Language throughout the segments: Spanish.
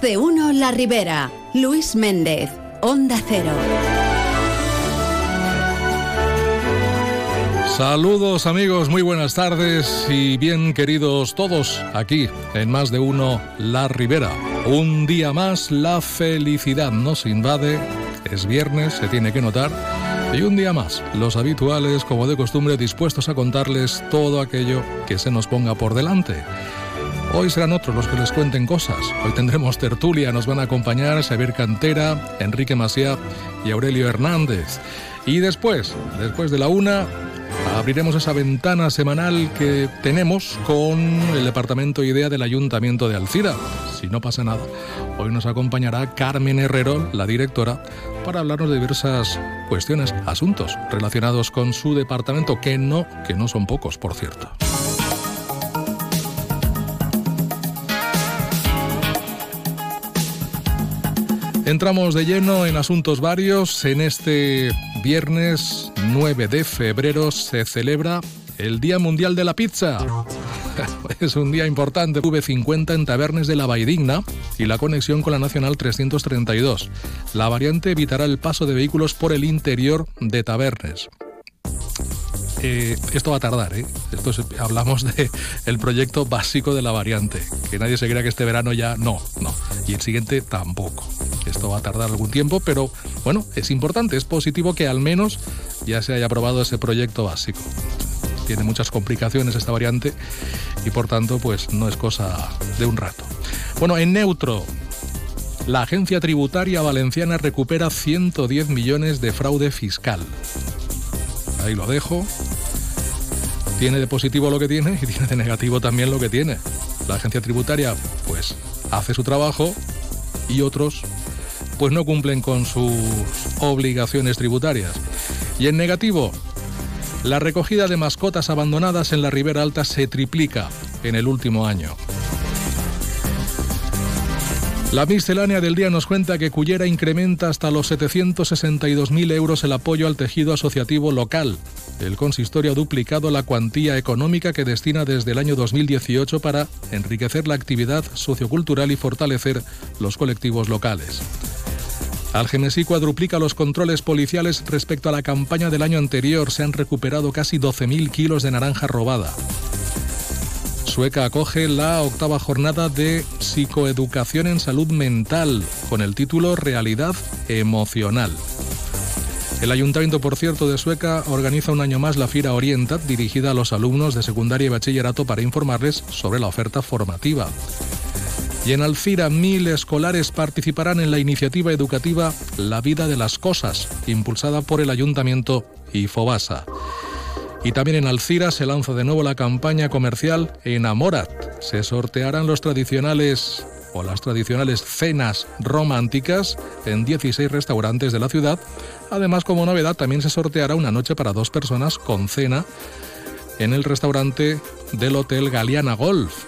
De uno La Ribera. Luis Méndez, Onda Cero. Saludos amigos, muy buenas tardes y bien queridos todos aquí en Más de uno La Ribera. Un día más la felicidad nos invade, es viernes, se tiene que notar, y un día más los habituales como de costumbre dispuestos a contarles todo aquello que se nos ponga por delante. Hoy serán otros los que les cuenten cosas. Hoy tendremos tertulia, nos van a acompañar Xavier Cantera, Enrique Maciá y Aurelio Hernández. Y después, después de la una, abriremos esa ventana semanal que tenemos con el Departamento Idea del Ayuntamiento de Alcira. Si no pasa nada, hoy nos acompañará Carmen Herrero, la directora, para hablarnos de diversas cuestiones, asuntos relacionados con su departamento, que no, que no son pocos, por cierto. Entramos de lleno en asuntos varios. En este viernes 9 de febrero se celebra el Día Mundial de la Pizza. es un día importante. V50 en Tabernes de la Vaidigna y la conexión con la Nacional 332. La variante evitará el paso de vehículos por el interior de Tabernes. Eh, esto va a tardar, ¿eh? Esto hablamos de el proyecto básico de la variante. Que nadie se crea que este verano ya no, no. Y el siguiente tampoco. Esto va a tardar algún tiempo, pero bueno, es importante, es positivo que al menos ya se haya aprobado ese proyecto básico. Tiene muchas complicaciones esta variante y por tanto, pues no es cosa de un rato. Bueno, en neutro, la agencia tributaria valenciana recupera 110 millones de fraude fiscal ahí lo dejo. Tiene de positivo lo que tiene y tiene de negativo también lo que tiene. La agencia tributaria pues hace su trabajo y otros pues no cumplen con sus obligaciones tributarias. Y en negativo, la recogida de mascotas abandonadas en la Ribera Alta se triplica en el último año. La miscelánea del día nos cuenta que Cullera incrementa hasta los 762.000 euros el apoyo al tejido asociativo local. El consistorio ha duplicado la cuantía económica que destina desde el año 2018 para enriquecer la actividad sociocultural y fortalecer los colectivos locales. Algemesí cuadruplica los controles policiales respecto a la campaña del año anterior. Se han recuperado casi 12.000 kilos de naranja robada. Sueca acoge la octava jornada de psicoeducación en salud mental con el título Realidad Emocional. El ayuntamiento, por cierto, de Sueca organiza un año más la Fira Orientat dirigida a los alumnos de secundaria y bachillerato para informarles sobre la oferta formativa. Y en Alcira, mil escolares participarán en la iniciativa educativa La Vida de las Cosas, impulsada por el ayuntamiento y Fobasa. Y también en Alcira se lanza de nuevo la campaña comercial Enamorat. Se sortearán los tradicionales o las tradicionales cenas románticas en 16 restaurantes de la ciudad. Además, como novedad, también se sorteará una noche para dos personas con cena en el restaurante del Hotel Galeana Golf.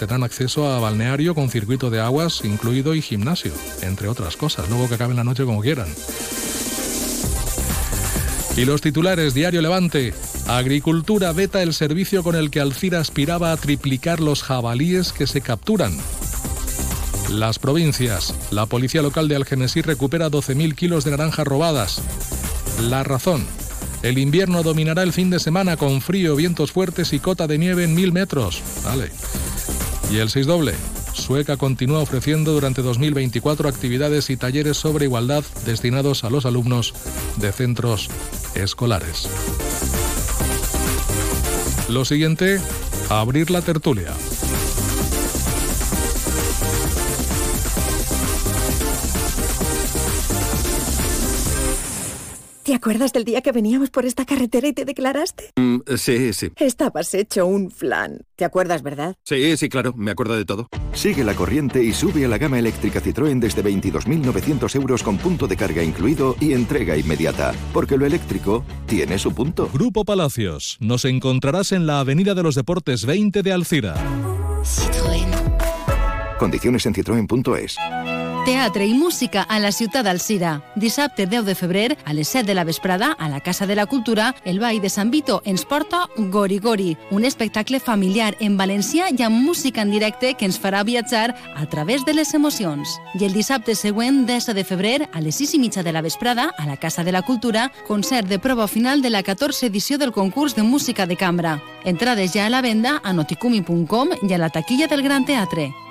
Tendrán acceso a balneario con circuito de aguas incluido y gimnasio, entre otras cosas. Luego que acaben la noche como quieran. Y los titulares Diario Levante. Agricultura veta el servicio con el que Alcira aspiraba a triplicar los jabalíes que se capturan. Las provincias. La policía local de Algenesí recupera 12.000 kilos de naranjas robadas. La razón. El invierno dominará el fin de semana con frío, vientos fuertes y cota de nieve en mil metros. Y el 6 doble. Sueca continúa ofreciendo durante 2024 actividades y talleres sobre igualdad destinados a los alumnos de centros escolares. Lo siguiente, abrir la tertulia. ¿Te acuerdas del día que veníamos por esta carretera y te declaraste? Mm, sí, sí. Estabas hecho un flan. ¿Te acuerdas, verdad? Sí, sí, claro, me acuerdo de todo. Sigue la corriente y sube a la gama eléctrica Citroën desde 22.900 euros con punto de carga incluido y entrega inmediata. Porque lo eléctrico tiene su punto. Grupo Palacios. Nos encontrarás en la Avenida de los Deportes 20 de Alcira. Citroën. Condiciones en citroen.es. teatre i música a la ciutat d'Alcira. Dissabte 10 de febrer, a les 7 de la vesprada, a la Casa de la Cultura, el Ball de Sant Vito ens porta Gori Gori, un espectacle familiar en valencià i amb música en directe que ens farà viatjar a través de les emocions. I el dissabte següent, 10 de febrer, a les 6 i mitja de la vesprada, a la Casa de la Cultura, concert de prova final de la 14 edició del concurs de música de cambra. Entrades ja a la venda a noticumi.com i a la taquilla del Gran Teatre.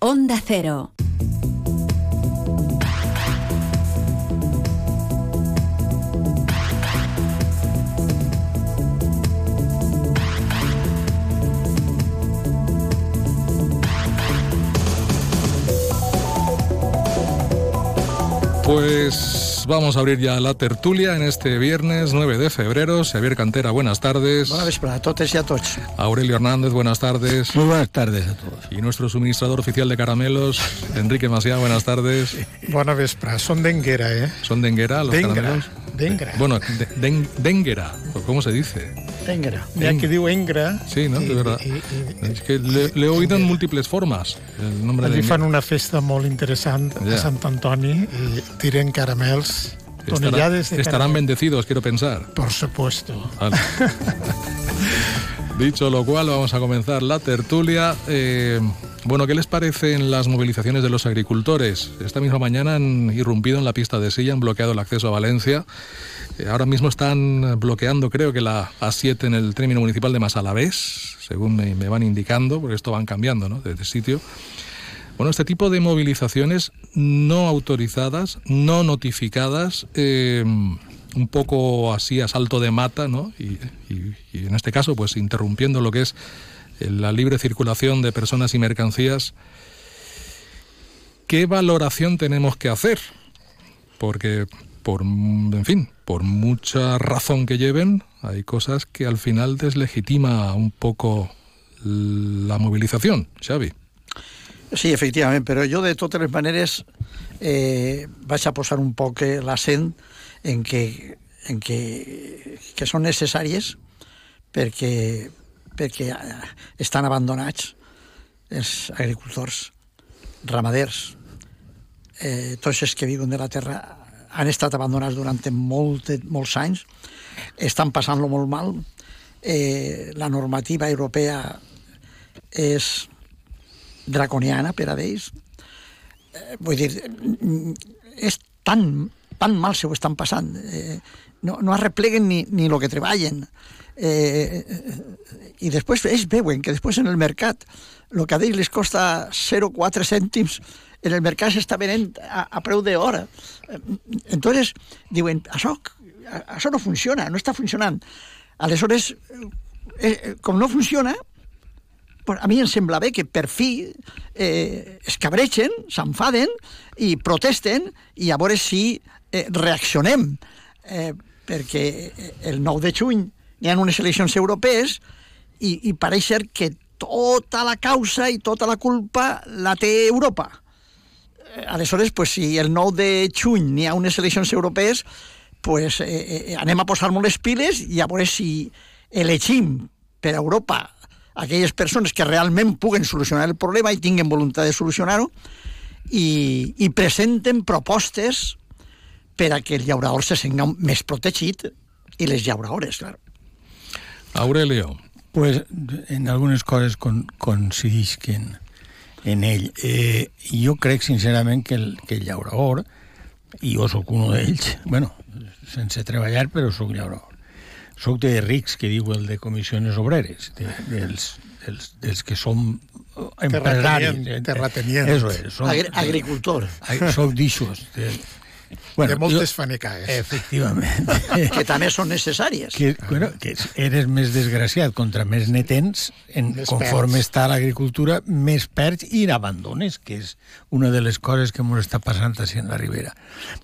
Onda Cero. Pues vamos a abrir ya la tertulia en este viernes 9 de febrero. Xavier Cantera, buenas tardes. Bona vespre a totes i a tots. Aurelio Hernández, buenas tardes. Muy buenas tardes a todos. Y nuestro suministrador oficial de caramelos, Enrique Maciá, buenas tardes. Bona vespre. Són d'Enguera, eh? ¿Son de Enguera los D'Engra. caramelos? D'Engra. Bueno, de, de- d'Enguera, ¿o ¿cómo se dice? Engra. Ha qui diu Engra. Sí, ¿no? i- De verdad. I, i, Es que le, le he oído en múltiples formas el nombre de allí fan una festa molt interessant Ja. a Sant Antoni i tiren caramels, Estará- de estarán bendecidos, quiero pensar. Por supuesto. Vale. Dicho lo cual, vamos a comenzar la tertulia. Eh, bueno, ¿qué les parecen las movilizaciones de los agricultores? Esta misma mañana han irrumpido en la pista de silla, han bloqueado el acceso a Valencia. Eh, ahora mismo están bloqueando, creo que la A7 en el término municipal de Masalavés, según me, me van indicando, porque esto van cambiando ¿no? de, de sitio. Bueno, este tipo de movilizaciones no autorizadas, no notificadas, eh, un poco así a salto de mata, ¿no? Y, y- y en este caso, pues interrumpiendo lo que es eh, la libre circulación de personas y mercancías. ¿Qué valoración tenemos que hacer? Porque, por, en fin, por mucha razón que lleven, hay cosas que al final deslegitima un poco la movilización, Xavi. Sí, efectivament, però jo de totes les maneres eh, a posar un poc l'accent en que, en que, que són necessàries perquè, perquè estan abandonats els agricultors, ramaders, eh, que viuen de la terra han estat abandonats durant molt, molts anys, estan passant-lo molt mal, eh, la normativa europea és draconiana per a ells. Eh, vull dir, mm, és tan, tan mal se ho estan passant. Eh, no, no arrepleguen ni, ni el que treballen. Eh, I després ells veuen que després en el mercat el que a ells les costa 0,4 cèntims en el mercat s'està venent a, a preu d'hora. Eh, Entonces, diuen, això, això no funciona, no està funcionant. Aleshores, eh, eh, com no funciona, pues a mi em sembla bé que per fi eh, es cabreixen, s'enfaden i protesten i a veure si eh, reaccionem eh, perquè el 9 de juny hi ha unes eleccions europees i, i pareix ser que tota la causa i tota la culpa la té Europa. Eh, Aleshores, pues, si el 9 de juny n'hi ha unes eleccions europees, pues, eh, eh, anem a posar-nos les piles i a veure si elegim per a Europa aquelles persones que realment puguen solucionar el problema i tinguen voluntat de solucionar-ho i, i presenten propostes per a que el llaurador se sent més protegit i les llauradores, clar. Aurelio. Pues en algunes coses con, coincidisquen en ell. Eh, jo crec sincerament que el, que el llaurador, i jo sóc un d'ells, bueno, sense treballar, però sóc llaurador. Soc de rics, que diu el de comissiones obreres, de, dels, dels, dels que som empresaris. Terratenient, terratenient. Eso es. Som, Agri agricultor. Soc d'aixòs, de, bueno, de moltes jo, fanecaes. Efectivament. que també són necessàries. Que, bueno, que eres més desgraciat contra més netens, en, més conforme perds. està l'agricultura, més perds i l'abandones, que és una de les coses que ens està passant així en la Ribera.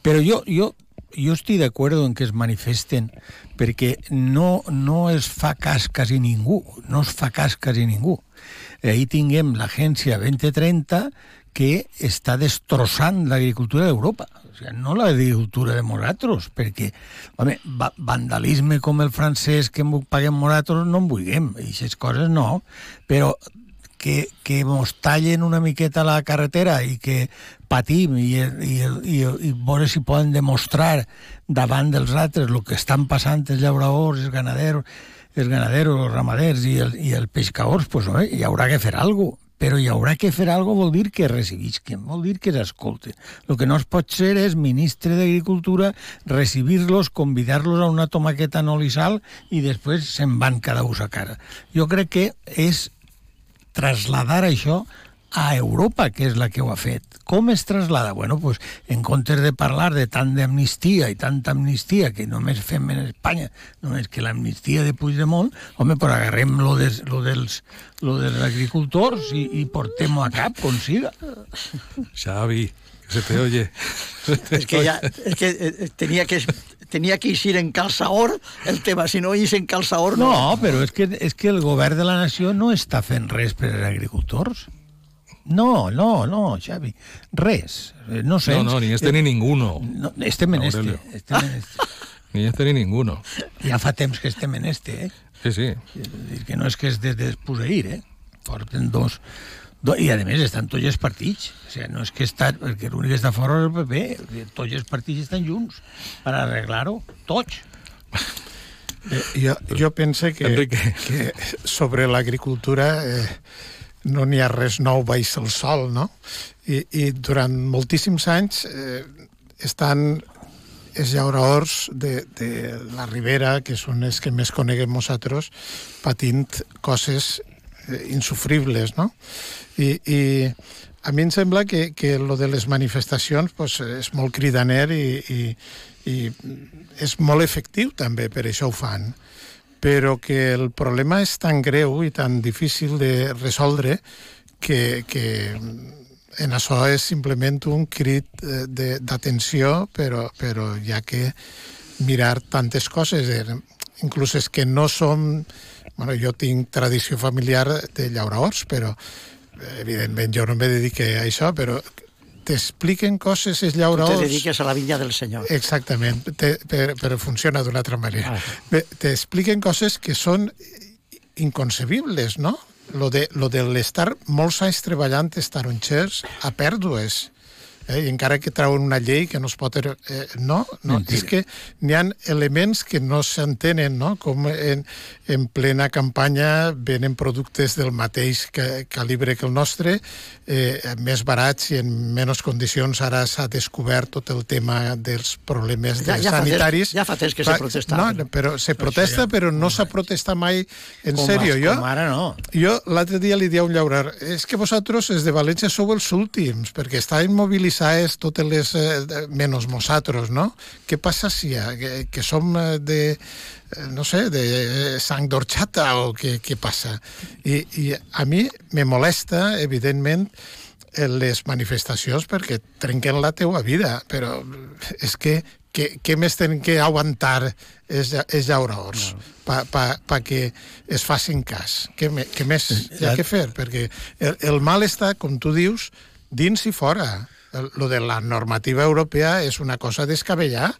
Però jo, jo, jo estic d'acord en que es manifesten perquè no, no es fa cas quasi ningú, no es fa cas quasi ningú. Ahí tinguem l'agència 2030 que està destrossant l'agricultura d'Europa. O sigui, no l'agricultura de nosaltres, perquè, home, vandalisme com el francès que paguem nosaltres no en vulguem, i aquestes coses no, però que, que mos tallen una miqueta la carretera i que patim i, i, i, i veure si poden demostrar davant dels altres el que estan passant els llauradors, els ganaderos, els ganaderos, els ramaders i, el, i els pescadors, pues, home, hi haurà que fer alguna cosa però hi haurà que fer alguna vol dir que recibisquen, vol dir que s'escolten. El que no es pot ser és ministre d'Agricultura, recibir-los, convidar-los a una tomaqueta en oli sal i després se'n van cada ús a cara. Jo crec que és trasladar això a Europa, que és la que ho ha fet. Com es traslada? Bueno, pues, en comptes de parlar de tant d'amnistia i tanta amnistia que només fem en Espanya, només que l'amnistia de Puigdemont, home, però agarrem lo, des, lo, dels, lo dels agricultors i, i portem-ho a cap, com siga. Xavi, se te oye. es que ya, es que eh, tenía que tenía que ir en calçaor el tema, si no ir en calçaor no. No, però és que, és que el govern de la nació no està fent res per als agricultors. No, no, no, Xavi, res. Eh, no sé. No, no, ni este eh, ni ninguno. No, estem en este. Estem en este. ni este ni ninguno. Ja fa temps que estem en este, eh? Sí, sí. És que no és que és des d'esposeir, eh? Porten dos, do, I, a més, estan tots els partits. O sigui, no és que està... Perquè l'únic que està fora és el PP. Tots els partits estan junts per arreglar-ho. Tots. Eh, jo, jo pense que, Enrique. que sobre l'agricultura eh, no n'hi ha res nou baix el sol, no? I, i durant moltíssims anys eh, estan els llauradors de, de la Ribera, que són els que més coneguem nosaltres, patint coses eh, insufribles, no? I, i a mi em sembla que, que lo de les manifestacions pues, és molt cridaner i, i, i és molt efectiu també, per això ho fan però que el problema és tan greu i tan difícil de resoldre que, que en això és simplement un crit eh, d'atenció, però, però ha que mirar tantes coses, eh, inclús és que no som... Bueno, jo tinc tradició familiar de llauradors, però evidentment jo no me dedique a això, però t'expliquen coses els llauradors... Tu te dediques a la vinya del senyor. Exactament, te, per, però funciona d'una altra manera. Ah. T'expliquen coses que són inconcebibles, no? Lo de, lo de l'estar molts anys treballant taronxers a pèrdues eh? i encara que trauen una llei que no es pot... Eh, no, no Mentira. és que n'hi ha elements que no s'entenen, no? com en, en plena campanya venen productes del mateix que, calibre que el nostre, eh, més barats i en menys condicions. Ara s'ha descobert tot el tema dels problemes ja, ja sanitaris. Fa ja fa temps que s'ha protestat. No, però se protesta, però no s'ha protestat mai en com sèrio. Jo, com ara no. Jo l'altre dia li dia un llaurar, és que vosaltres, els de València, sou els últims, perquè estàvem mobilitzats totes les... Eh, menys nosaltres, no? Què passa si ha, que, que som eh, de Eh, no sé, de eh, sang d'orxata o què, què passa. I, I a mi me molesta, evidentment, eh, les manifestacions perquè trenquen la teua vida, però és que què, què més tenen que aguantar els, els llauradors no. pa, pa, pa que es facin cas? Què, què més hi ha que fer? Perquè el, el mal està, com tu dius, dins i fora lo de la normativa europea és una cosa descabellada,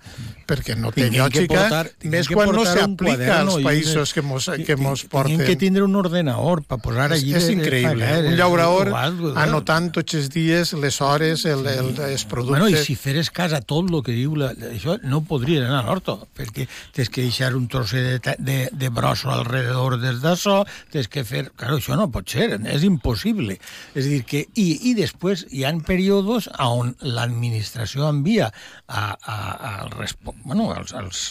perquè no té lògica, més quan no s'aplica als països que mos, que mos porten. Tenen que tindre un ordenador per posar allí... És, és increïble, eh? un llaurador anotant tots els dies les hores, el, el, els productes... Bueno, i si feres cas a tot el que diu la, això, no podria anar a l'horto, perquè tens que deixar un trosset de, de, de brosso alrededor des d'això, tens que fer... Claro, això no pot ser, és impossible. És a dir, que... I, i després hi han períodes on l'administració envia a, a, a, bueno, als, als,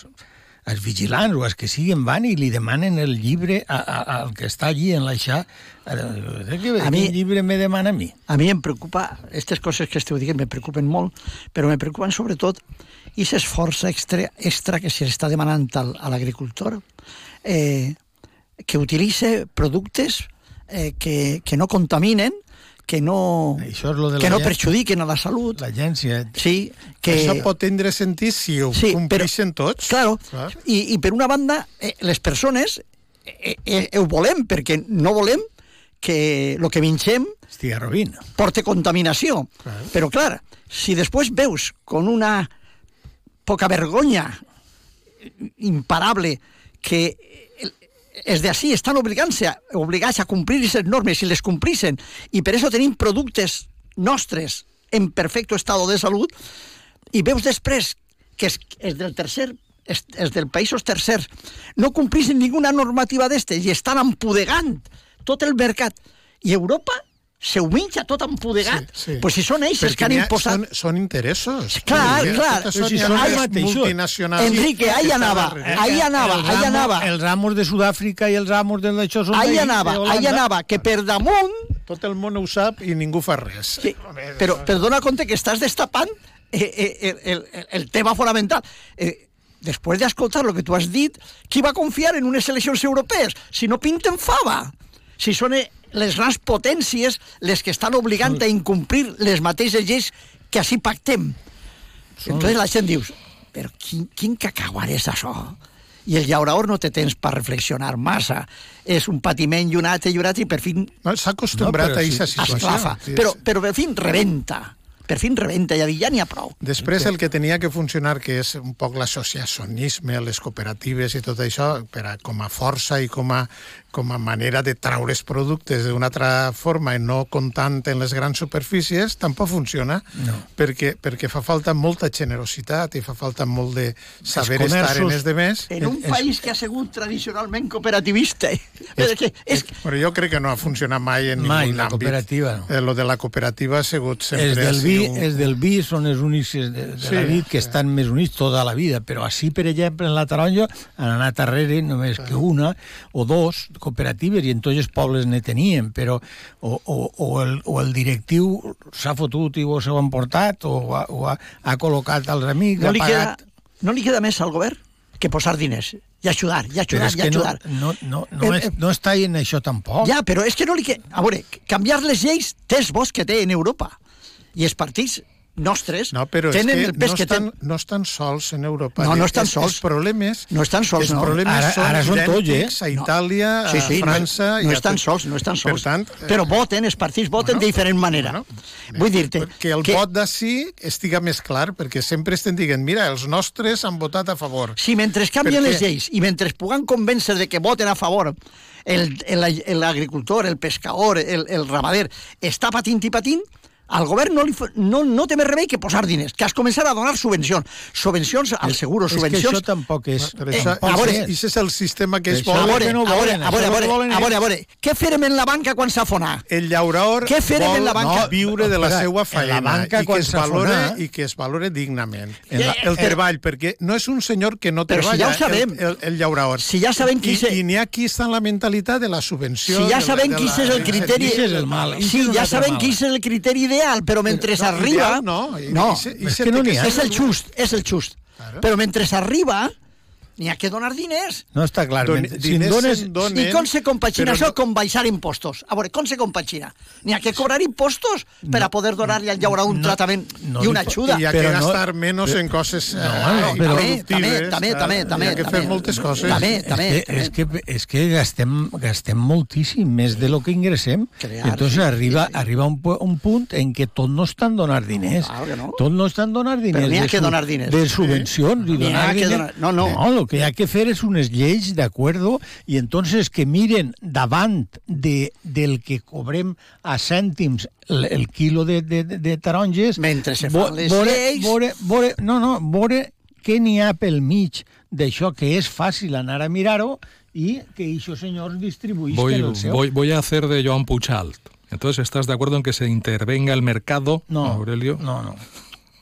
els vigilants o els que siguen van i li demanen el llibre a, a, al que està allí en l'aixà. Eh, que, a mi, llibre me demana a mi? A mi em preocupa, aquestes coses que esteu dient me preocupen molt, però me preocupen sobretot i esforç extra, extra que s'està demanant al, a l'agricultor eh, que utilitze productes eh, que, que no contaminen, que no, Això és lo de que no perjudiquen a la salut. L'agència. Sí, que... Això pot tindre sentit si ho sí, compleixen però, tots. Claro, Clar. I, i per una banda, eh, les persones eh, eh, ho volem, perquè no volem que el que mengem Estigui rovint. porte contaminació. Clar. Però, clar, si després veus con una poca vergonya imparable que els d'ací estan obligant-se obligats a complir aquestes normes. Si les complissen i per això tenim productes nostres en perfecte estat de salut i veus després que és, és del tercer és, és del països tercers no complissin ninguna normativa d'estes i estan empudegant tot el mercat. I Europa se ho menja tot empodegat. Sí, sí. Pues si són ells els que han imposat... Són, són interessos. Clar, sí, clar. Tot si són els multinacionals. Enrique, ahí anava, ahí anava, ahí anava. Els amos de Sud-àfrica i els amos de d'això són Ahí anava, ahí anava, que per damunt... Tot el món ho sap i ningú fa res. Sí, però, però dona compte que estàs destapant eh, eh, el, el, el tema fonamental. Eh, després d'escoltar el que tu has dit, qui va confiar en unes eleccions europees? Si no pinten fava. Si són les grans potències les que estan obligant a incomplir les mateixes lleis que així pactem. Són... Entonces la gent diu, però quin, quin cacauar és això? I el llaurador no té temps per reflexionar massa. És un patiment i un altre i un altre i per fi... No, S'ha acostumbrat no, a aquesta situació. Esclafa, sí, però, però per fi rebenta per fi rebenta, ja ja n'hi ha prou. Després el que tenia que funcionar, que és un poc l'associacionisme, les cooperatives i tot això, per a, com a força i com a, com a manera de traure els productes d'una altra forma i no comptant en les grans superfícies, tampoc funciona, no. perquè, perquè fa falta molta generositat i fa falta molt de saber estar en els demés. En un es, país que ha sigut tradicionalment cooperativista. És, que, és... Però jo crec que no ha funcionat mai en mai, ningú àmbit. cooperativa no. Eh, lo de la cooperativa ha sigut sempre... Els del vi, un... els del vi són els únics de, de sí, la vid que sí. estan més units tota la vida, però així, per exemple, en la taronja han anat darrere només que una o dos cooperatives i en tots els pobles ne tenien, però o, o, o, el, o el directiu s'ha fotut i ho s'ho han portat o, ha, o ha, ha col·locat als amics, no ha pagat... Queda, no li queda més al govern que posar diners i ajudar, i ajudar, i ajudar. No, no, no, no, és, no està en això tampoc. Ja, però és que no li... Que... A veure, canviar les lleis té bons que té en Europa. I els partits nostres no, però tenen que el pes no que estan, tenen. No estan sols en Europa. No, no estan els, sols. Els problemes, no estan sols, els no. problemes ara, són ara són tots, eh? a Itàlia, no. sí, sí, a França... No, no estan sols, no estan sols. Per tant, però voten, els partits voten bueno, de diferent manera. Bueno, Vull dir-te... Que el que... vot d'ací estiga més clar, perquè sempre estem dient, mira, els nostres han votat a favor. Si mentre canvien les lleis i mentre puguen convèncer de que voten a favor l'agricultor, el, el, el pescador, el, el ramader, està patint i patint, al govern no, li, no, no té més remei que posar diners, que has començat a donar subvencions. Subvencions al seguro, subvencions... És que això tampoc és... Però això, eh, a veure, és, és el sistema que es vol. A veure, a veure, a veure, a veure, a veure, a veure, què farem en la banca quan s'afona? El llaurador què farem en la banca? No, viure de la seva feina la banca, i, que es valore, i que es valore dignament. En la, el treball, perquè no és un senyor que no treballa, si ja ho sabem. el, el, el llaurador. Si ja sabem qui I, I n'hi ha qui està en la mentalitat de la subvenció... Si ja sabem qui és el criteri... és el mal. Sí, ja sabem qui és el criteri ideal, però mentre. No, no, és que no n'hi ha. És el just, és el just. Però mentre s'arriba, n'hi ha que donar diners. No està clar. Don, si dones, donen, I com se compagina això no... con baixar impostos? A veure, com se compagina? N'hi ha que cobrar impostos no, per a poder donar-li al llaurar un no, tractament no, i una ajuda. I ha que gastar no, menys en coses no, no, però, també, també, també, també, Hi ha que fer moltes coses. També, també, és, que, és, que, és que gastem, gastem moltíssim, més de lo que ingressem. Crear, Entonces sí, arriba, sí. arriba un, un punt en què tot no estan donar diners. Claro no. Tot no estan donar diners. Però n'hi ha que donar diners. De subvencions. I donar diners. Donar... No, no. No, que hay que hacer es unes lleis, de acuerdo, y entonces que miren davant de, del que cobrem a cèntims el, el quilo de, de, de taronges... Mentre se fan les vore, lleis... Vore, vore, no, no, vore què n'hi ha pel mig d'això que és fàcil anar a mirar-ho i que aquests senyors distribuïsquen voy, el seu. Voy, voy a hacer de Joan Puchalt. Entonces, ¿estás de acuerdo en que se intervenga el mercado, no, Aurelio? No, no.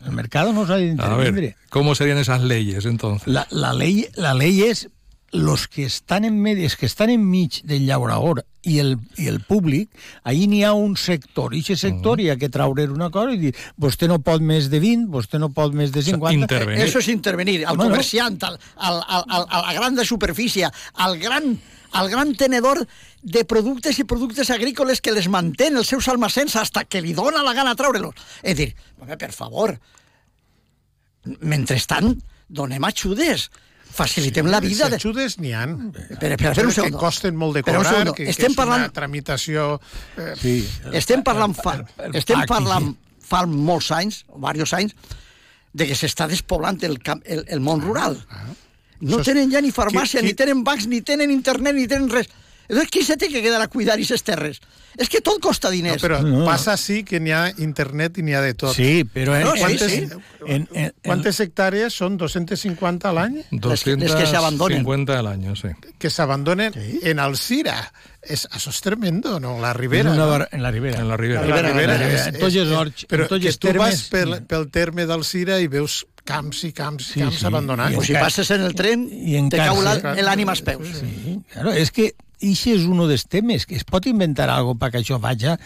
El mercado no s'ha A d'intervindre. ver, ¿cómo serían esas leyes entonces? La, la, ley, la ley és los que estan en medios, que estan enmig del llaurador i el, i el públic, ahí n'hi ha un sector, i aquest sector uh -huh. hi ha que traure una cosa i dir, vostè no pot més de 20, vostè no pot més de 50... Eso es intervenir. Al Bueno. comerciant, al, al, al, al, a la gran de superfície, al gran, al gran tenedor de productes i productes agrícoles que les mantén els seus almacens hasta que li dona la gana treure-los. És dir, home, per favor, mentrestant, donem ajudes, facilitem la vida. Si De... ajudes n'hi ha. Espera, espera, espera un que costen molt de cobrar, que, Estem que és parlant- una tramitació... Eh, sí. Estem parlant fa, el estem pacte. parlant fa molts anys, o diversos anys, de que s'està despoblant el, camp, el, el món rural. No Això tenen ja ni farmàcia, qui- ni tenen bancs, ni tenen internet, ni tenen res. Llavors, qui se té que quedar a cuidar aquestes terres? És que tot costa No, diners. però No. passa sí que n'hi ha internet i n'hi ha de tot. Sí, però... En, No, sí, quantes, sí. En, en, en, quantes hectàrees són? 250 a l'any? Les que- les que se abandonen. 250 al año, sí. Que s'abandonen en Alcira. És, això és tremendo, no? La Ribera. una no? bar- en la Ribera. En la Ribera. La Ribera, Ribera, és- en tots els horts, Però en que tu vas pel, sí. pel terme d'Alcira i veus camps i camps i Sí, camps sí. abandonats. o si passes en el tren, i en te cau l'ànima als peus. Sí, claro, és que Ixe és un dels temes, que es pot inventar algo perquè això vaja,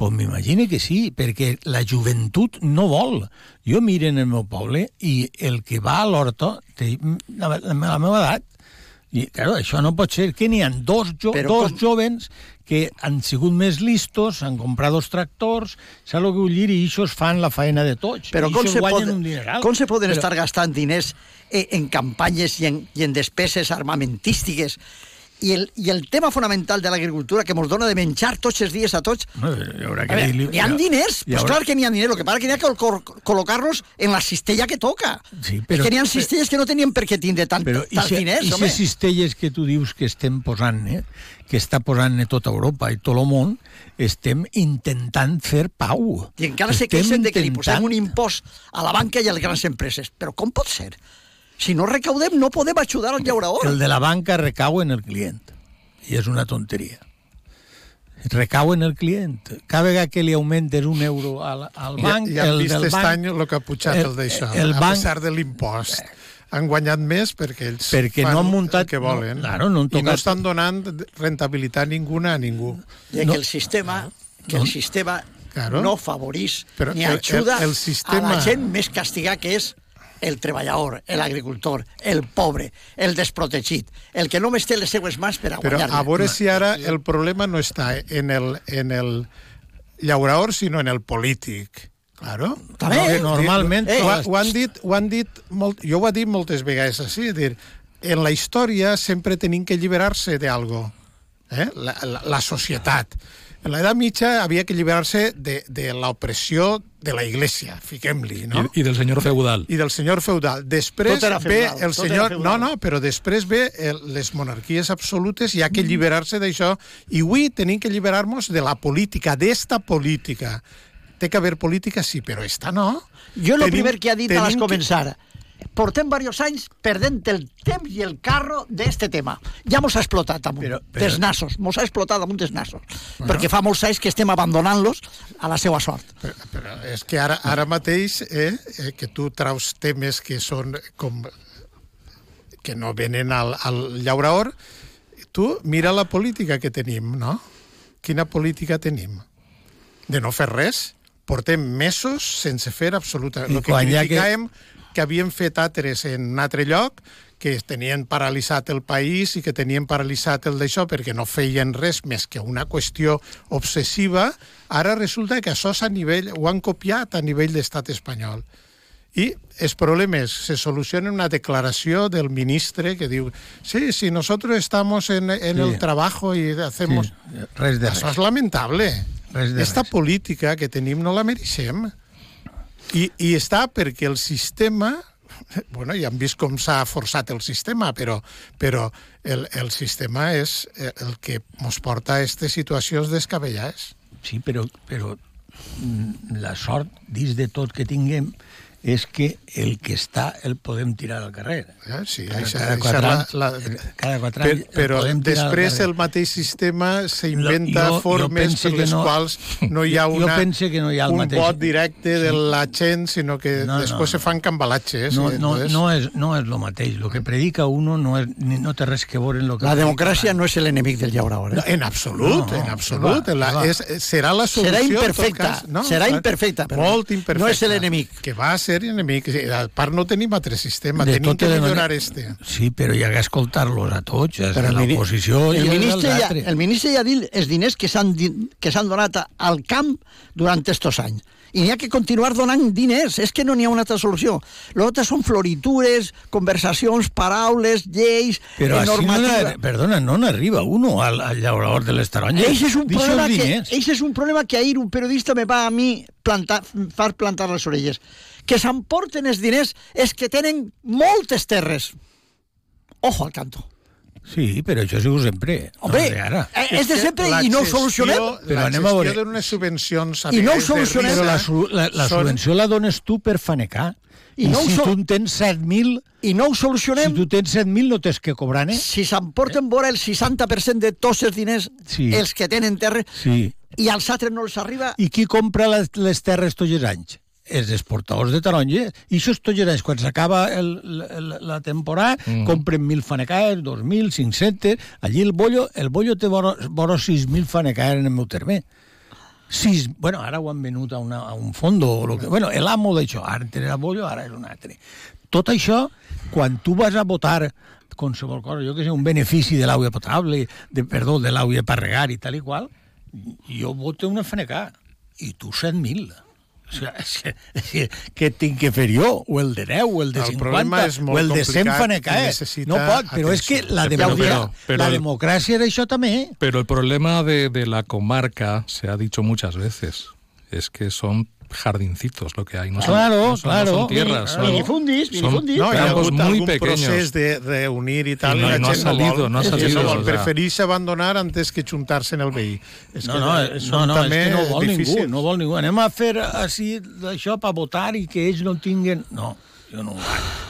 pues m'imagino que sí, perquè la joventut no vol. Jo miro en el meu poble i el que va a l'horto té la, la, la meva edat. I, claro, això no pot ser que n'hi ha dos, jo, Però dos com- jovens que han sigut més listos, han comprat dos tractors, saps el que vull dir? I ixos fan la feina de tots. Però com se, pot, com se poden Però- estar gastant diners en, en campanyes i en, i en despeses armamentístiques i el, i el tema fonamental de l'agricultura que ens dona de menjar tots els dies a tots No, hi haurà a que veure, hi ha diners, hi pues haurà- clar que n'hi ha diners, el que passa que n'hi ha que col- col·locar-los en la cistella que toca. Sí, És però- que n'hi ha cistelles que no tenien per què tindre tant, Però tants ixe- diners, ixe home. cistelles que tu dius que estem posant, eh? que està posant a tota Europa i tot el món, estem intentant fer pau. I encara se Estem queixen de que li intentant- posem un impost a la banca i a les grans empreses. Però com pot ser? Si no recaudem, no podem ajudar al llaurador. El de la banca recau en el client. I és una tonteria. Recau en el client. Cada vegada que li augmentes un euro al, al banc... I, i el vist del aquest banc, any el que ha pujat el, d'això, el a banc- pesar de l'impost. Han guanyat més perquè ells Perquè fan no han muntat- el que volen. no, claro, no han I no tocat- estan donant rentabilitat ninguna a ningú. I que el sistema, que el sistema Claro. no favorís Però ni el- ajuda el- el sistema- a la gent més castigat que és el treballador, l'agricultor, el pobre, el desprotegit, el que només té les seues mans per a Però guanyar. a veure si ara el problema no està en el, en el llaurador, sinó en el polític. Claro. També. No, normalment, Eh, ho, ho han dit, ho han dit molt, jo ho he dit moltes vegades així, és dir, en la història sempre tenim que alliberar-se d'algo, eh? la, la, la societat. En l'edat mitja havia que alliberar-se de, de l'opressió de la iglesia, fiquem-li, no? Y, y del señor feudal. i del senyor feudal. Després Tot era ve feudal, el tot senyor... era No, feudal. no, però després ve el, les monarquies absolutes i ha que alliberar-se d'això. I avui tenim que alliberar-nos de la política, d'esta política. Té que haver política, sí, però esta no. Jo el primer que ha dit a començar, portem diversos anys perdent el temps i el carro d'este tema. Ja mos ha explotat damunt Però- però, dels nassos, mos ha explotat damunt dels nassos, perquè fa molts anys que estem abandonant-los a la seva sort. Però, però és que ara, ara mateix eh, eh, que tu traus temes que són com que no venen al, al llaurador, tu mira la política que tenim, no? Quina política tenim? De no fer res? Portem mesos sense fer absolutament... I El que ha que- criticàvem que... que havien fet altres en un altre lloc, que tenien paralitzat el país i que tenien paralitzat el d'això perquè no feien res més que una qüestió obsessiva, ara resulta que això a nivell, ho han copiat a nivell d'estat espanyol. I els problemes se solucionen en una declaració del ministre que diu sí, sí, nosotros estamos en, en Sí. el trabajo y hacemos... Sí, res de Això res. és lamentable. Res de Esta res. política que tenim no la mereixem. I, I està perquè el sistema... Bueno, ja hem vist com s'ha forçat el sistema, però, però el, el sistema és el que ens porta a aquestes situacions descabellades. Sí, però, però mm, la sort dins de tot que tinguem és que el que està el podem tirar al carrer. Ah, sí, cada, això, cada això quatre la, anys, la, cada quatre anys el però al després el mateix sistema s'inventa Jo- jo formes pense per les no- quals no hi ha Jo una, pense que no hi ha el un mateix. vot directe de la gent, sinó que No, no, després se no. fan cambalatges. No, no, entonces- no, és, no és lo mateix. Lo que predica uno no, és, no té res que veure en lo que La democràcia no és l'enemic del llaura No, ahora. en absolut, No, en absolut. va, la, va. és, serà la solució. Serà imperfecta, cas. No, serà imperfecta, però Molt imperfecta. no és l'enemic. Que va ser enemic. Sí, A part no tenim altre sistema, De tenim que millorar este. Sí, però hi ha que escoltar-los a tots, a l'oposició i el ministre, ja, el ministre ja dit els diners que s'han di- que s'han donat al camp durant estos anys. I n'hi ha que continuar donant diners, és que no n'hi ha una altra solució. L'altre són floritures, conversacions, paraules, lleis, Però així no, normativa. n'ar- perdona, no n'arriba uno al, al llaurador de les taronges. Ese és un Deixa problema que, és un problema que ahir un periodista me va a mi plantar, far plantar les orelles. Que s'emporten els diners és que tenen moltes terres. Ojo al canto. Sí, però això sigo sempre. Hombre, no ara. eh, és de sempre la i no ho gestió- solucionem. Però anem a gestió veure. d'unes subvencions... a I no ho solucionem. Però la, su- la, la són- subvenció la dones tu per fanecar. I I, no si so- tu en tens 7.000, I no ho si solucionem tu tens 7.000 no tens que cobrar, eh? si s'emporten vora el 60% de tots els diners Sí. els que tenen terra Sí. i als altres no els arriba I qui compra les, les terres tots els anys? Els exportadors de taronges. I això tots els anys, quan s'acaba el- la, temporada, mm. compren 1.000 fanecaes, 2.000, 500... Allí el bollo, el bollo té vora, vora 6.000 fanecaes en el meu terme. Sis, bueno, ara ho han venut a, una, a un fondo, o lo que, bueno, l'amo d'això, ara era bollo, ara és un altre. Tot això, quan tu vas a votar qualsevol cosa, jo que sé, un benefici de l'aigua potable, de, perdó, de l'aigua per regar i tal i qual, jo voto una faneca i tu 7.000. O sigui, és que, és que, què tinc que fer jo? O el de 10, o el de El 50, problema és molt o el de 100 complicat i fanecaes. necessita No pot, però és que la, democràcia, pero- pero la democràcia era això també. Pero el problema de, de la comarca, se ha dicho muchas veces, es que son jardincitos lo que hay. No son, Claro, no son- no claro. son tierras. son- minifundis, son minifundis. No, hi ha campos muy pequeños. procés de reunir i tal, I no- i la no ha salido, vol. no ha És que salido, vol. o sea. Prefereix abandonar antes que juntar-se en el veí. És No, que no, eh, no, no, és també que no vol difícils. ningú, no vol ningú. Anem a fer així d'això per votar i que ells no tinguin... No, jo no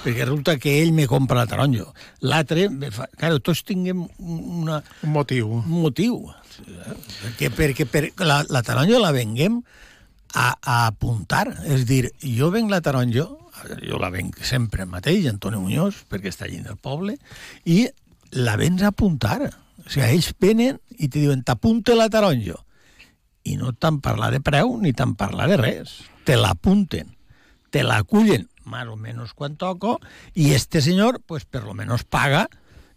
perquè resulta que ell me compra la taronja. L'altre, fa... claro, tots tinguem una, Un motiu. un motiu. Perquè, perquè per, la, la taronja la venguem a, a apuntar. És dir, jo venc la taronja, jo la venc sempre mateix, Antoni Muñoz, perquè està allí del poble, i la vens a apuntar. O sigui, ells venen i te diuen, t'apunta la taronja. I no t'han parlat de preu ni t'han parlat de res. Te l'apunten, te l'acullen, más o menos quan toco, i este senyor, pues, per lo menos paga,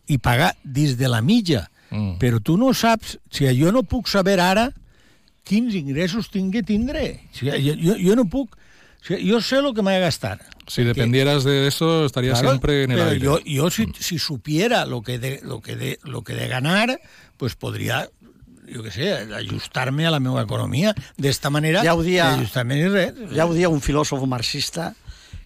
i paga dins de la mitja. Mm. Però tu no saps, o sigui, jo no puc saber ara quins ingressos tinc que tindre. O sigui, jo, jo, jo no puc... O sigui, jo sé el que m'he de gastar. Si dependieras de eso, estarías Claro, siempre en el pero aire. Yo, yo si, si supiera lo que, de, lo, que de, lo que de ganar, pues podría, yo qué sé, ajustarme a la meva economia d'esta manera. Ja ho dia- Ajustar-me ni res. Ja ho dia un filòsof marxista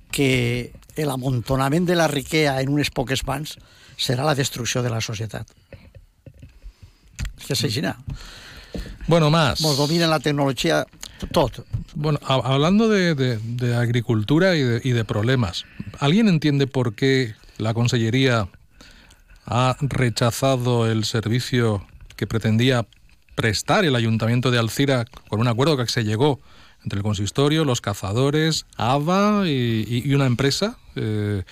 que l'amuntonament de la riquea en unes poques mans serà la destrucció de la societat. És que és així. Bueno, más. Ens dominen la tecnologia tot. Bueno, a- hablando de, de- de agricultura y de, y de problemas, ¿alguien entiende por qué la Consellería ha rechazado el servicio que pretendía prestar el Ayuntamiento de Alcira con un acuerdo que se llegó entre el consistorio, los cazadores, AVA y una empresa, eh,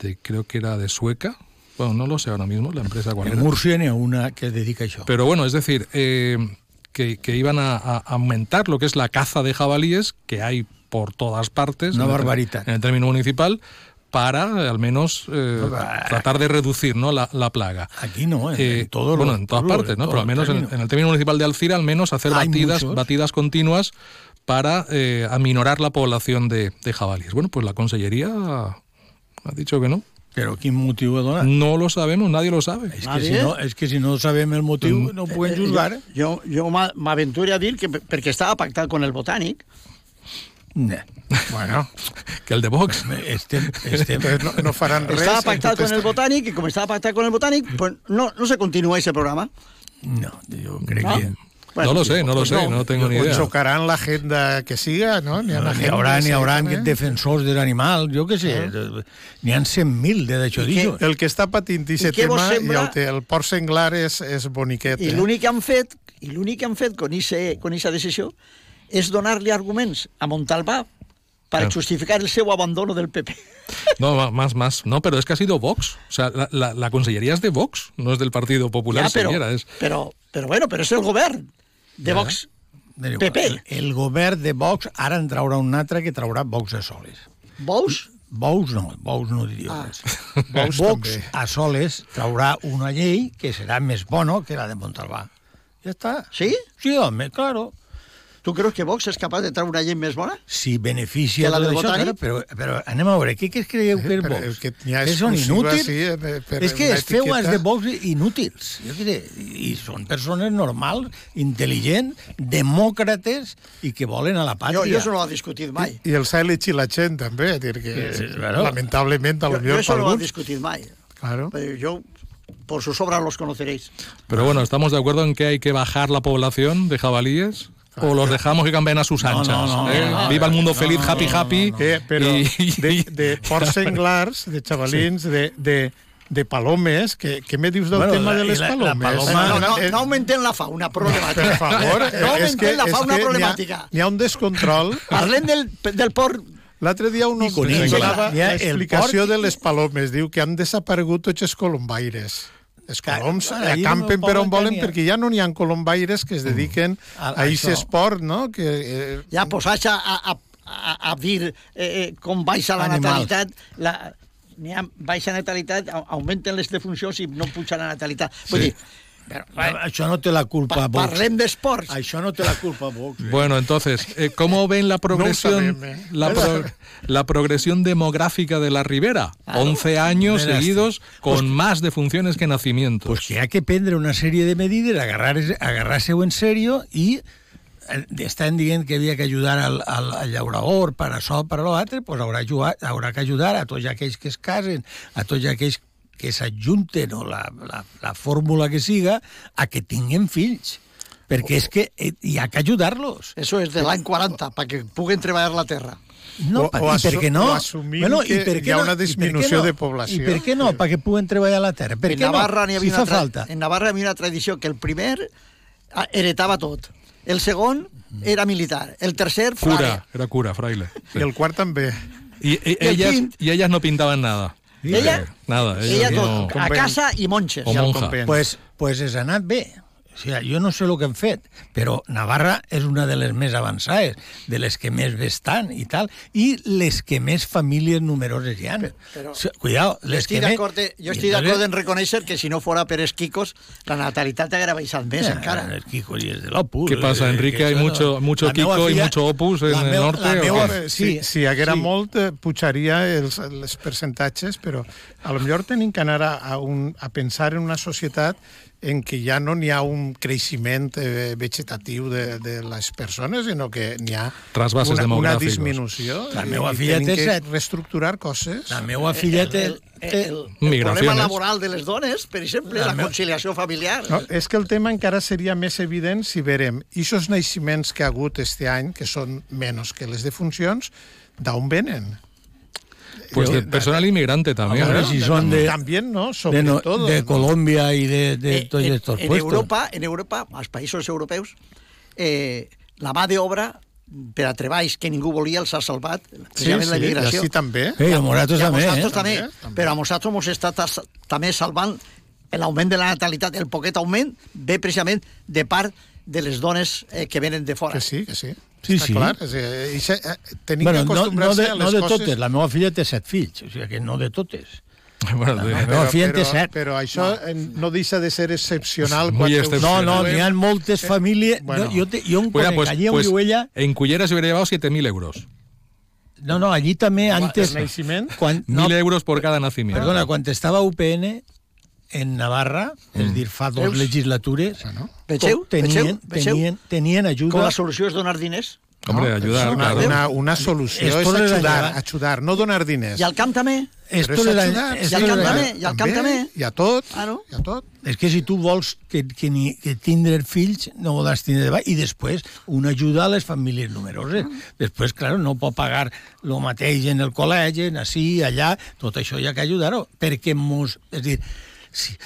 de, creo que era de Sueca? Bueno, no lo sé ahora mismo, la empresa cuál En era. Múrcia n'hi ha una que dedica a això. Pero bueno, es decir, eh, que, que iban a, a aumentar lo que es la caza de jabalíes que hay por todas partes. Una en el- barbaridad. En el término municipal para eh, al menos eh, tratar de reducir ¿no? la, la plaga. Aquí no, en, Eh, en todos bueno, en todas pueblos, partes, ¿no? Pero al menos en, el término municipal de Alcira, al menos hacer Hay batidas, muchos. batidas continuas para eh, aminorar la población de, de jabalíes. Bueno, pues la Consellería ha dicho que no. Però quin motiu ha donat? No lo sabemos, nadie lo sabe. És que, si no, és que si no sabem el motiu, no ho podem juzgar. Jo, jo m'a- m'aventuro a dir que perquè estava pactat con el botànic, No. Bueno, Que el de Vox. Estem, entonces no, no faran res. estava pactat con el este- botànic i com estava pactat con el botànic, pues no, no se continua ese programa. No, jo crec No? que... no lo sé, no lo sé, no tengo ni idea. xocaran la agenda que siga, no? N'hi ha, N'hi agenda, haurà, n'hi haurà certament. defensors de l'animal, jo què sé, n'hi ha 100.000 de d'això. El que està patint I aquest tema, sembla? ho té, el porc senglar és, és boniquet. I eh? l'únic que han fet, i l'únic que han fet con aquesta decisió és donar-li arguments a Montalbà para Claro. justificar el seu abandono del PP. No, más, más. No, pero es que ha sido Vox. O sea, la, la- la consellería es de Vox, no es del Partido Popular Ja, però. Es... però, però, bueno, però és el govern de Ja. Vox. Mira, PP. El, el govern de Vox ara en traurà un altre que traurà Vox a soles. Vox? Vox no, Vox no diria Ah. res. Vox Vox a soles traurà una llei que serà més bona que la de Montalbà. Ja està. Sí? Sí, home, claro. Tu creus que Vox és capaç de treure una llei més bona? Si beneficia la tot del això, claro, però, però anem a veure, què, què creieu que és Però Vox? que Que són inútils? sí, eh, per és que es feu de Vox inútils. Jo què sé, I són persones normals, intel·ligents, demòcrates i que volen a la Jo, pàtria. jo això no ho he discutit mai. I el Sailich i la gent també, dir que Sí, claro. lamentablement a Jo, lo jo millor això no ho he discutit mai. Claro. Però jo, por sus obras los conoceréis. Pero bueno, ¿estamos de acuerdo en que hay que bajar la población de jabalíes? ¿O los dejamos que cambien a sus No, no, anchas? no, ¿eh? no, no, Viva el mundo no, feliz, no, happy, no, no, happy. no. Que, però I- de, de porcs senglars, de xavalins, de, de, de palomes, que, què me dius del Bueno, tema la- de les la- la palomes? paloma- No, no, Eh, no augmentem la fauna problemàtica. Per favor, No eh, és augmentem que, la fauna que n'hi ha, problemàtica. n'hi ha un descontrol. Parlem del, del porc L'altre dia un donava ha el l'explicació de les palomes. Diu que han desaparegut tots els colombaires. Els coloms acampen no per on volen tenir- perquè ja no n'hi ha colombaires que es dediquen A- a aquest esport, no? Que, eh, ja posats a, a, a, a dir eh, eh, com baixa la Animals. natalitat, la, n'hi ha baixa natalitat, au- augmenten les defuncions i no puja la natalitat. Vull Sí. dir, però, No, Això no té la culpa pa, Vox. parlem d'esports. Això no té la culpa Vox. eh? Bueno, entonces, eh, ¿cómo ven la progresión, sabem, eh? la, pro- la progresión demográfica de la Ribera? 11 años seguidos con pues- más defunciones que nacimientos. Pues que hay que prendre una sèrie de medidas, agarrar, agarrar-se-ho en serio i estan dient que havia que ajudar al, al, al llaurador per això, per l'altre, pues haurà, ajudat, haurà que ajudar a tots aquells que es casen, a tots aquells que s'ajunten o la, la, la fórmula que siga, a que tinguen fills. Perquè és que eh, hi ha que ajudar-los. Això és de l'any 40, perquè puguen treballar la terra. No, O- o I per què no? o assumint que i per què hi ha no? una I disminució no? de població. I per què no? Sí. Perquè puguen treballar a la terra. Per en què Navarra no? Si havia fa tra- falta. En Navarra hi havia una tradició que el primer ah, heretava tot. El segon era militar. El tercer, frare. Cura, era cura, fraile. Sí. I el quart també. Y, y el ellas, quint. y ellas no pintaban nada. Ella, nada, ellas ella no- a casa i monges. O monja. Pues, pues és anat bé. O sigui, jo no sé el que han fet, però Navarra és una de les més avançades, de les que més bé estan i tal, i les que més famílies numeroses hi ha. però- sigui, Cuidao, les estic que més... eh, jo I estic entonces- d'acord en reconèixer que si no fora per els quicos, la natalitat hauria baixat més Eh, encara. El Kiko y es del Opus. ¿Qué pasa, eh, Enrique? Hay no- mucho- mucho y filla- mucho Opus en el norte, La ¿o meua, qué? sí, si, haguera sí. molt, eh, pujaria els, els percentatges, però a lo millor tenim que anar a, a, un, a pensar en una societat en què ja no n'hi ha un creixement eh, vegetatiu de, de les persones, sinó que n'hi ha una, una disminució. La i filla té que set. reestructurar coses. La meua filla té... el, el, el, el problema laboral de les dones, per exemple, La la, meu- conciliació familiar. No, és que el tema encara seria més evident si verem aquests naixements que ha hagut este any, que són menys que les defuncions, d'on venen? Pues de personal inmigrante también. Ahora ¿no? sí son de, También, ¿no? Sobre de, no- todo. de ¿no? Colombia y de, de Eh, tots en, estos en puestos. Europa, en Europa, als països europeus, eh, la mà d'obra per a treballs que ningú volia els ha salvat, precisament la sí, immigració. així també. Eh, i a nosaltres també, eh? també, També, però a nosaltres ens està també salvant l'augment de la natalitat, el poquet augment, ve precisament de part de les dones eh, que venen de fora. Que sí, que sí. Sí, Està sí. clar. És, eh, ixa, eh, tenim Bueno, que no, no, acostumbrar-se de, a no les de coses... totes, la meva filla té set fills, o sigui que no de totes. Bueno, de- La meva filla en té però, set. però això eh, no deixa de ser excepcional. Muy quan excepcional. No, no, n'hi ha moltes famílies... bueno. no, jo, te, jo en Bueno, conec, pues, allí pues viu ella... en Cullera se hubiera llevado 7.000 euros. No, no, allí també antes... el naixement? Quan, no, 1.000 euros por cada nacimiento. perdona, quan estava UPN, en Navarra, és dir, fa dos Veus? legislatures, Bueno. Vegeu? tenien, Vegeu? Tenien, tenien Com ajuda... la solució és donar diners? Hombre, No, ayudar, eso, claro. Una, una solució Esto és ajudar, ajudar, no donar diners. I al camp també? Esto és ajudar. I al camp també? I al camp també? I a tot, Claro. i a tot. És que si tu vols que, que, ni, que tindre fills, no vols tindre davant, i després una ajuda a les famílies numeroses. Després, clar, no pot pagar el mateix en el col·legi, en ací, allà, tot això hi ha que ajudar-ho, perquè mos... És a dir, si,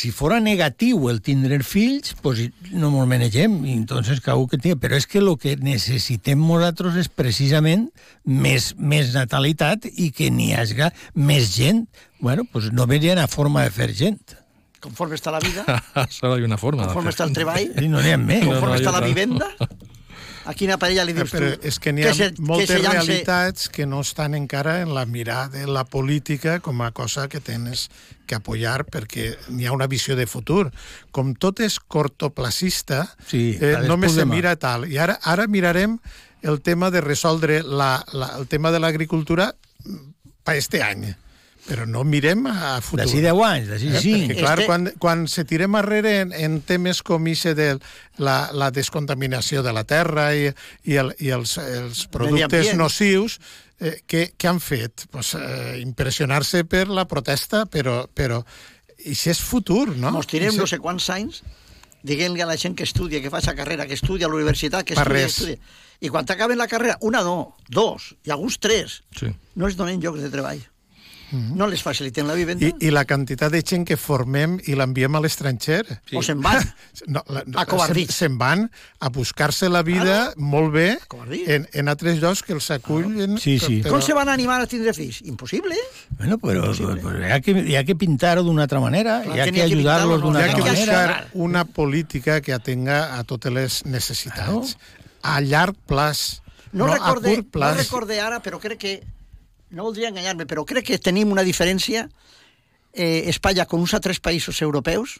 si fora negatiu el tindre fills, pues no mos manegem, i entonces cada un que tingui. Però és que el que necessitem nosaltres és precisament més, més natalitat i que n'hi hagi més gent. Bueno, pues només hi ha una forma de fer gent. Conforme està la vida, Solo hay una forma. conforme està el treball, I no n'hi ha més. No, conforme no, està jo la no. a quina parella li dius tu? Però és que n'hi ha se- que moltes se llance- realitats que no estan encara en la mirada de la política com a cosa que tens que apoyar perquè n'hi ha una visió de futur. Com tot és cortoplacista, Sí, eh, a només se mira tal. I ara ara mirarem el tema de resoldre la, la, el tema de l'agricultura per este any però no mirem a futur. D'ací 10 anys, d'ací 5. Que, clar, Este- quan, quan se tirem arrere en, en temes com ixe de la, la descontaminació de la terra i, i, el, i els, els productes nocius, eh, què, què han fet? Pues, eh, impressionar-se per la protesta, però, però i si és futur, no? Mos tirem Ixe- no sé quants anys dient-li a la gent que estudia, que fa la carrera, que estudia a la universitat, que estudia, estudia. I quan acaben la carrera, una no, dos, i alguns tres, Sí. no els donen llocs de treball. No les faciliten la vivenda I, I la quantitat de gent que formem i l'enviem a l'estranger. Sí. o se'n van. No, la, A covardits. Se'n van a buscar-se la vida molt bé en, en altres llocs que els acullen. Sí, sí. Com se van animar a tindre fills? Impossible. Bueno, però, però hi, ha que, hi ha que pintar-ho d'una altra manera, Clar, hi ha que que ha que ajudar-los d'una Hi ha altra que Hay que manera. buscar una política que atenga a totes les necessitats. A llarg plaç, No, no, recorde, a curt no plaç. recorde ara, però crec que... No voldria enganyar-me, però crec que tenim una diferència eh, Espanya con uns altres països europeus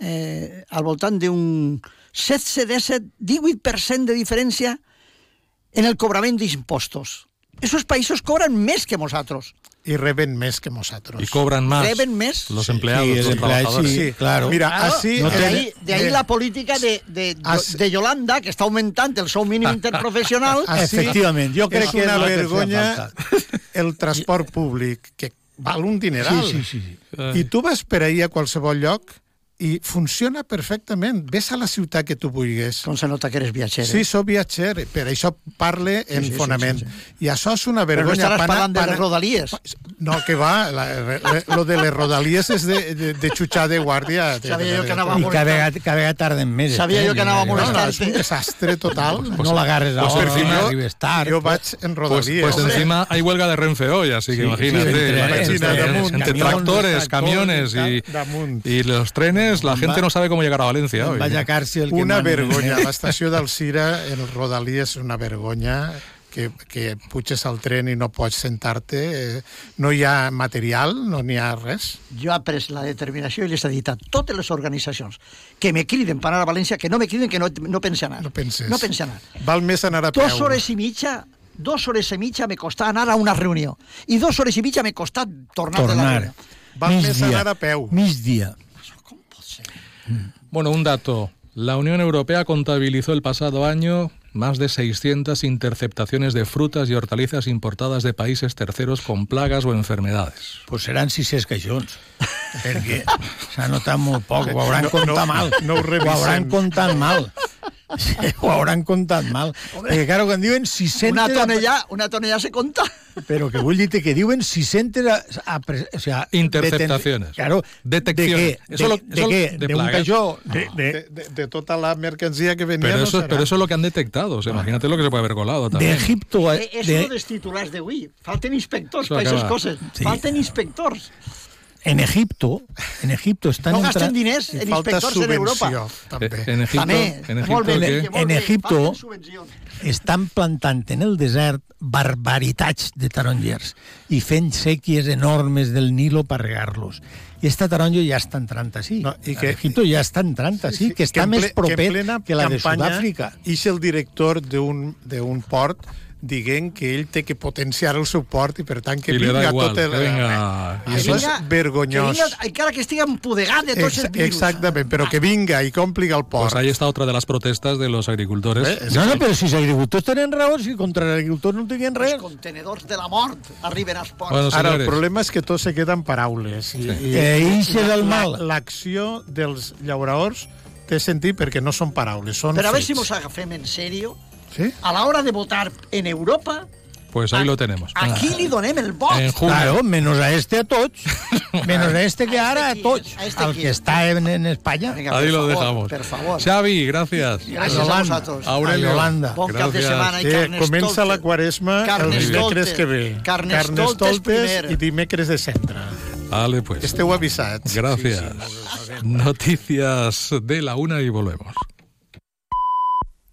eh, al voltant d'un 16, 17, 18% de diferència en el cobrament d'impostos. Esos països cobran més que nosaltres. I reben més que nosaltres. Y cobran más Reben més. los empleados, Sí, los el empleado, trabajadores. sí. claro. Mira, Claro, así... no de, ahí, de ahí la política de, de, As- de Yolanda, que està augmentant el sou mínim interprofessional. Así Efectivament, jo crec que és una vergonya el transport públic, que val un dineral. Sí, sí, sí, sí. I tu vas per ahir a qualsevol lloc i funciona perfectament. Ves a la ciutat que tu vulguis. Com se nota que eres viatger. Sí, eh? soc viatger, per això parle en sí, sí, fonament. sí, I això és una Però no vergonya. estaràs Pana- parlant de les rodalies. No, que va, la, la, lo de les rodalies és de, de, de xutxar de guàrdia. Sabia jo que anava I molt cada vegada, cada vegada tarden més. Sabia eh? jo que anava molt No, no, és un desastre total. No l'agarres a Pues hora, no arribes tard. Jo vaig en Pues, rodalies. pues encima hay huelga de Renfe hoy, así que Sí, imagínate. sí, entre- la- entre- entre, tractores, camiones y, y los trenes, la gente Va- no sabe cómo llegar a Valencia hoy. Vaya cárcel el que Una vergonya. mes. L'estació del Cira, en el Rodalí, és una vergonya que, que puges al tren i no pots sentar-te. Eh, no hi ha material, no n'hi ha res. Jo he pres la determinació i les he dit a totes les organitzacions que me criden per anar a València, que no me criden, que no, no pense anar. No penses. No pense anar. Val més anar a peu. Dos hores i mitja dos hores i mitja me costava anar a una reunió i dos hores i mitja me costat tornar, de la Tornar. reunió. Val més anar a peu. Migdia. Bueno, un dato. La Unión Europea contabilizó el pasado año más de 600 interceptaciones de frutas y hortalizas importadas de países terceros con plagas o enfermedades. Pues seran 600 caixons. perquè s'ha notat molt poc, ho hauran No- comptat no- mal. no ho ho hauran comptat mal. ho hauran comptat mal. Perquè, claro, quan diuen 600... Una tonella, una tonella se compta. Però que vull dir que diuen 600... A, a, o sea, Interceptacions. deten- Claro, Detecciones. ¿De qué? Eso ¿De, lo- de eso qué? de ¿De un cayó? De, De, de, de, de tota la mercancía que venia Pero no eso, serà. pero eso es lo que han detectado. O sea, imagínate lo que se puede haber colado de también. Egipto... a- Eh, És de- dels titulars d'avui. Falten inspectors per aquestes coses. Sí. Falten inspectors. En Egipto, en Egipto están No gasten entrando... diners I en inspectors en Europa. subvenció, també. Eh, en Egipto, També, en Egipto, molt bé, que En Egipto- estan plantant en el desert barbaritats de tarongers i fent sèquies enormes del Nilo per regar-los. I esta taronja ja està entrant així. No, i i que- que, Egipto ja està entrant així, que està més ple- proper en plena que la de Sud-àfrica. Ix el director d'un d'un port dient que ell té que potenciar el suport i per tant que I vinga igual, tot el... que venga. I això és vergonyós. Que vinga, encara que estigui empudegat de tots els virus. Exactament, però que vinga i compli el port. Pues ahí está otra de las protestas de los agricultores. Eh, No, no, però si els agricultors tenen raó, si contra els agricultors no tenien res. Els contenedors de la mort arriben als ports. Bueno, Ara, el problema és que tot se queda en paraules. I, i, Que eixe la- del mal. L'acció dels llauraors té sentit perquè no són paraules, són Però a veure si mos agafem en sèrio. Sí? A l'hora de votar en Europa, Pues ahí lo tenemos. a li donem el vot? En junio. Claro, menos a este a tots. Menos a este que A ara a este tots. A este Al que és? està en, en Espanya. Vinga, Ahí lo favor, dejamos. Per favor. Xavi, gracias. Gràcies a Yolanda. vosaltres. Aurelio. A Yolanda. Bon cap de Gracias. setmana i Sí, carnes comença la quaresma el dimecres que ve. Carnestoltes i dimecres de cendra. Vale, pues. Esteu avisats. Gracias. Noticias de la una y volvemos.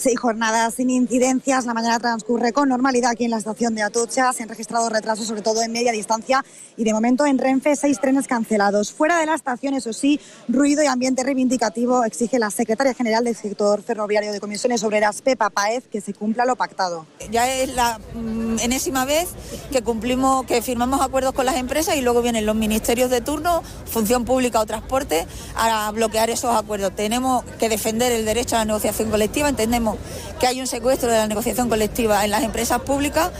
Seis jornadas sin incidencias. La mañana transcurre con normalidad aquí en la estación de Atocha. Se han registrado retrasos, sobre todo en media distancia. Y de momento en Renfe, seis trenes cancelados. Fuera de la estación, eso sí, ruido y ambiente reivindicativo exige la secretaria general del sector ferroviario de Comisiones Obreras, Pepa Paez, que se cumpla lo pactado. Ya es la mm, enésima vez que cumplimos, que firmamos acuerdos con las empresas y luego vienen los ministerios de turno, función pública o transporte, a bloquear esos acuerdos. Tenemos que defender el derecho a la negociación colectiva. Entendemos que hay un secuestro de la negociación colectiva en las empresas públicas.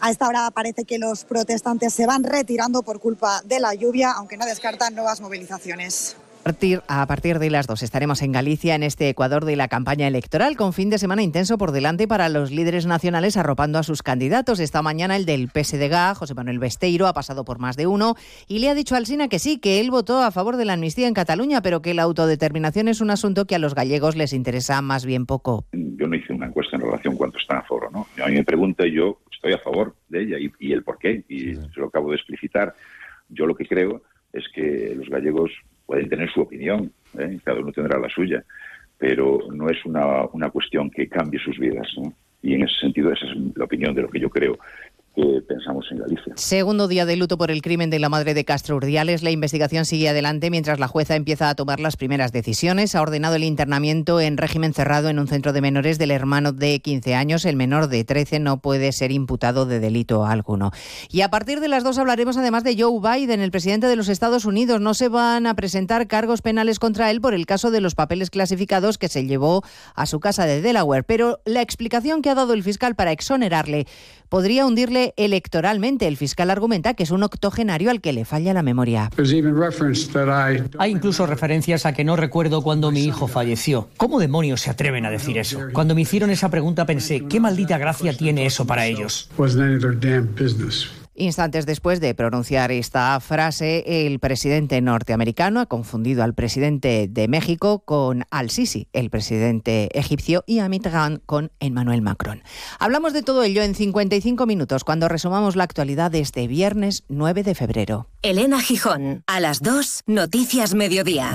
A esta hora parece que los protestantes se van retirando por culpa de la lluvia, aunque no descartan nuevas movilizaciones. Partir- A partir de las dos estaremos en Galicia, en este Ecuador de la campaña electoral, con fin de semana intenso por delante para los líderes nacionales arropando a sus candidatos. Esta mañana el del PSDG, José Manuel Besteiro, ha pasado por más de uno y le ha dicho al Sina que sí, que él votó a favor de la amnistía en Cataluña, pero que la autodeterminación es un asunto que a los gallegos les interesa más bien poco. yo no hice una encuesta en relación cuánto están a favor o no. A mí me pregunta y yo estoy a favor de ella y, y el por qué, y se lo acabo de explicitar. Yo lo que creo es que los gallegos pueden tener su opinión ¿eh? cada uno tendrá la suya, pero no es una, una cuestión que cambie sus vidas. Y en ese sentido, esa es la opinión de lo que yo creo que pensamos en Galicia. Segundo día de luto por el crimen de la madre de Castro Urdiales. La investigación sigue adelante mientras la jueza empieza a tomar las primeras decisiones. Ha ordenado el internamiento en régimen cerrado en un centro de menores del hermano de 15 años. El menor de 13 no puede ser imputado de delito alguno. Y a partir de las dos hablaremos además de Joe Biden, el presidente de los Estados Unidos. No se van a presentar cargos penales contra él por el caso de los papeles clasificados que se llevó a su casa de Delaware. Pero la explicación que ha dado el fiscal para exonerarle podría hundirle electoralmente. El fiscal argumenta que es un octogenario al que le falla la memoria. Hay incluso referencias a que no recuerdo cuando mi hijo falleció. ¿Cómo demonios se atreven a decir eso? Cuando me hicieron esa pregunta pensé, ¿qué maldita gracia tiene eso para ellos? Instantes después de pronunciar esta frase, el presidente norteamericano ha confundido al presidente de México con al-Sisi, el presidente egipcio, y a Mitterrand con Emmanuel Macron. Hablamos de todo ello en 55 minutos cuando resumamos la actualidad de este viernes 9 de febrero. Elena Gijón, a las 2, Noticias Mediodía.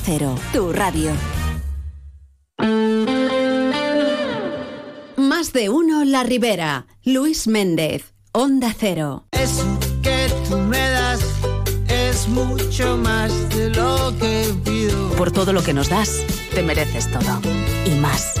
Cero, tu radio. Más de uno La Ribera. Luis Méndez, Onda Cero. Eso que tú me das es mucho más de lo que pido. Por todo lo que nos das, te mereces todo. Y más.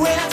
with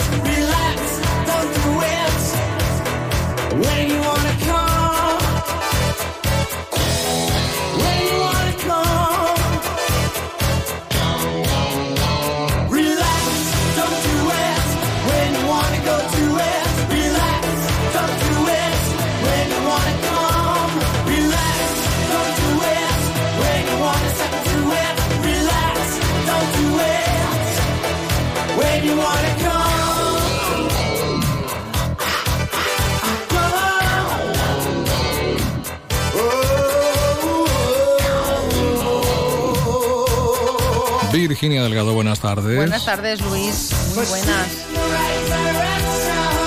Virginia Delgado, buenas tardes. Buenas tardes, Luis. Muy buenas.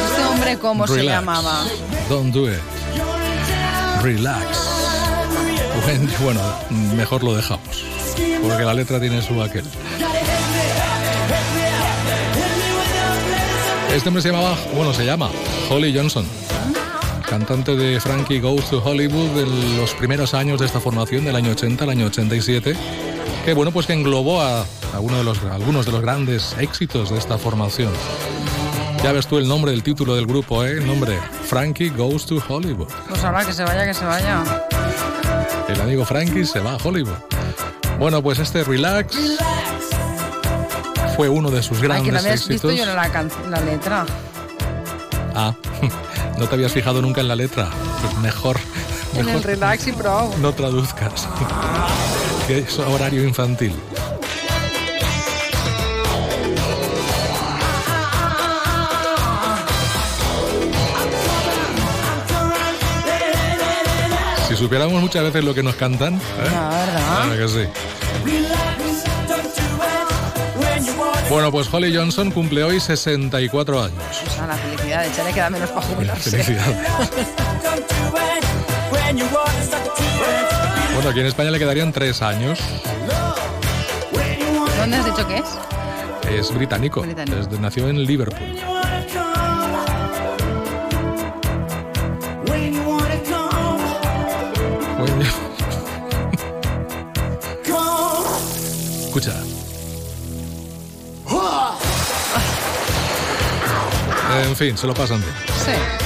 Este hombre, ¿cómo se llamaba? Don't do it. Relax. Bueno, mejor lo dejamos. Porque la letra tiene su aquel. Este hombre se llamaba, bueno, se llama Holly Johnson. Cantante de Frankie Goes to Hollywood en los primeros años de esta formación, del año 80 al año 87. Que bueno, pues que englobó a, a uno de los, algunos de los grandes éxitos de esta formación. Ya ves tú el nombre del título del grupo, ¿eh? El nombre, Frankie Goes to Hollywood. Pues ahora que se vaya, que se vaya. El amigo Frankie se va a Hollywood. Bueno, pues este Relax fue uno de sus Ay, que grandes no habías visto éxitos. yo la letra. Ah, no te habías fijado nunca en la letra. Pues mejor, En el mejor relax y pro. no traduzcas. que es horario infantil. supiéramos muchas veces lo que nos cantan. ¿eh? La verdad. Claro que sí. Bueno, pues Holly Johnson cumple hoy 64 años. Sea, la felicidad, ya le queda menos para jubilarse. Felicidades. Bueno, aquí en España le quedarían tres años. ¿Dónde has dicho que es? Es británico. Británico. Es de- nació en Liverpool. Escucha. En fin, se lo pasan bien. Sí.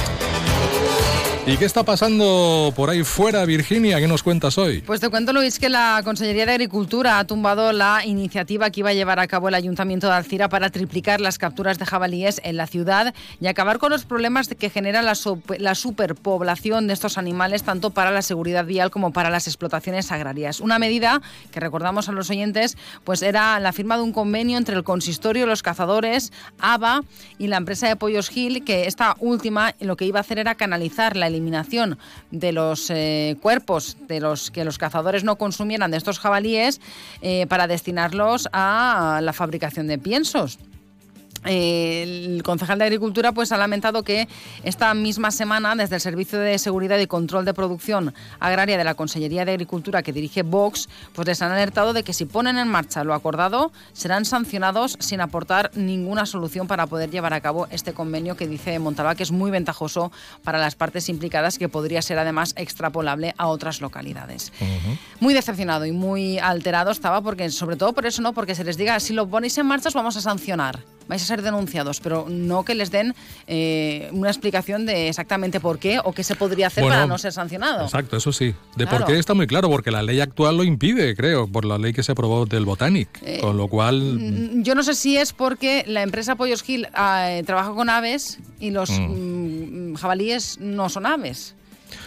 ¿Y qué está pasando por ahí fuera, Virginia? ¿Qué nos cuentas hoy? Pues te cuento, Luis, que la Consellería de Agricultura ha tumbado la iniciativa que iba a llevar a cabo el Ayuntamiento de Alcira para triplicar las capturas de jabalíes en la ciudad y acabar con los problemas que genera la, la superpoblación de estos animales, tanto para la seguridad vial como para las explotaciones agrarias. Una medida que recordamos a los oyentes, pues era la firma de un convenio entre el consistorio, los cazadores, ABA y la empresa de Pollos Gil, que esta última lo que iba a hacer era canalizar la eliminación de los eh, cuerpos de los que los cazadores no consumieran de estos jabalíes eh, para destinarlos a la fabricación de piensos. El concejal de Agricultura pues, ha lamentado que esta misma semana, desde el Servicio de Seguridad y Control de Producción Agraria de la Consellería de Agricultura que dirige Vox, pues les han alertado de que si ponen en marcha lo acordado, serán sancionados sin aportar ninguna solución para poder llevar a cabo este convenio que dice Montalbá que es muy ventajoso para las partes implicadas y que podría ser además extrapolable a otras localidades. Muy decepcionado y muy alterado estaba porque, sobre todo por eso, ¿no? Porque se les diga, si lo ponéis en marcha os vamos a sancionar. Vais a ser denunciados, pero no que les den eh, una explicación de exactamente por qué o qué se podría hacer Bueno, para no ser sancionado. Exacto, eso sí. De Claro. por qué está muy claro, porque la ley actual lo impide, creo, por la ley que se aprobó del Botanic. Eh, con lo cual, Mm, Yo no sé si es porque la empresa Pollos Gil eh, trabaja con aves y los Mm. mm, jabalíes no son aves.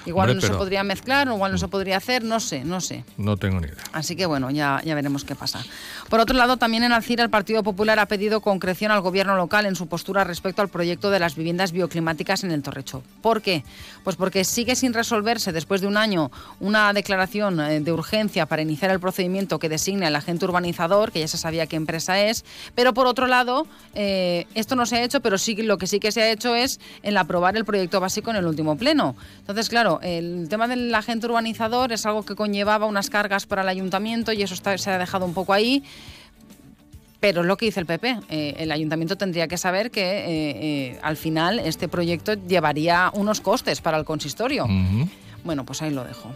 Igual Hombre, no se podría mezclar, igual no se podría hacer, no sé, no sé. no tengo ni idea. Así que bueno, ya, ya veremos qué pasa. Por otro lado, también en Alcira el Partido Popular ha pedido concreción al gobierno local en su postura respecto al proyecto de las viviendas bioclimáticas en el Torrecho. ¿Por qué? Pues porque sigue sin resolverse después de un año una declaración eh, de urgencia para iniciar el procedimiento que designe al agente urbanizador, que ya se sabía qué empresa es, pero por otro lado, eh, esto no se ha hecho, pero sí lo que sí que se ha hecho es el aprobar el proyecto básico en el último pleno. Entonces, claro, el tema del agente urbanizador es algo que conllevaba unas cargas para el ayuntamiento y eso está- se ha dejado un poco ahí. Pero es lo que dice el PP. eh, el ayuntamiento tendría que saber que eh, eh, al final este proyecto llevaría unos costes para el consistorio. Bueno, pues ahí lo dejo.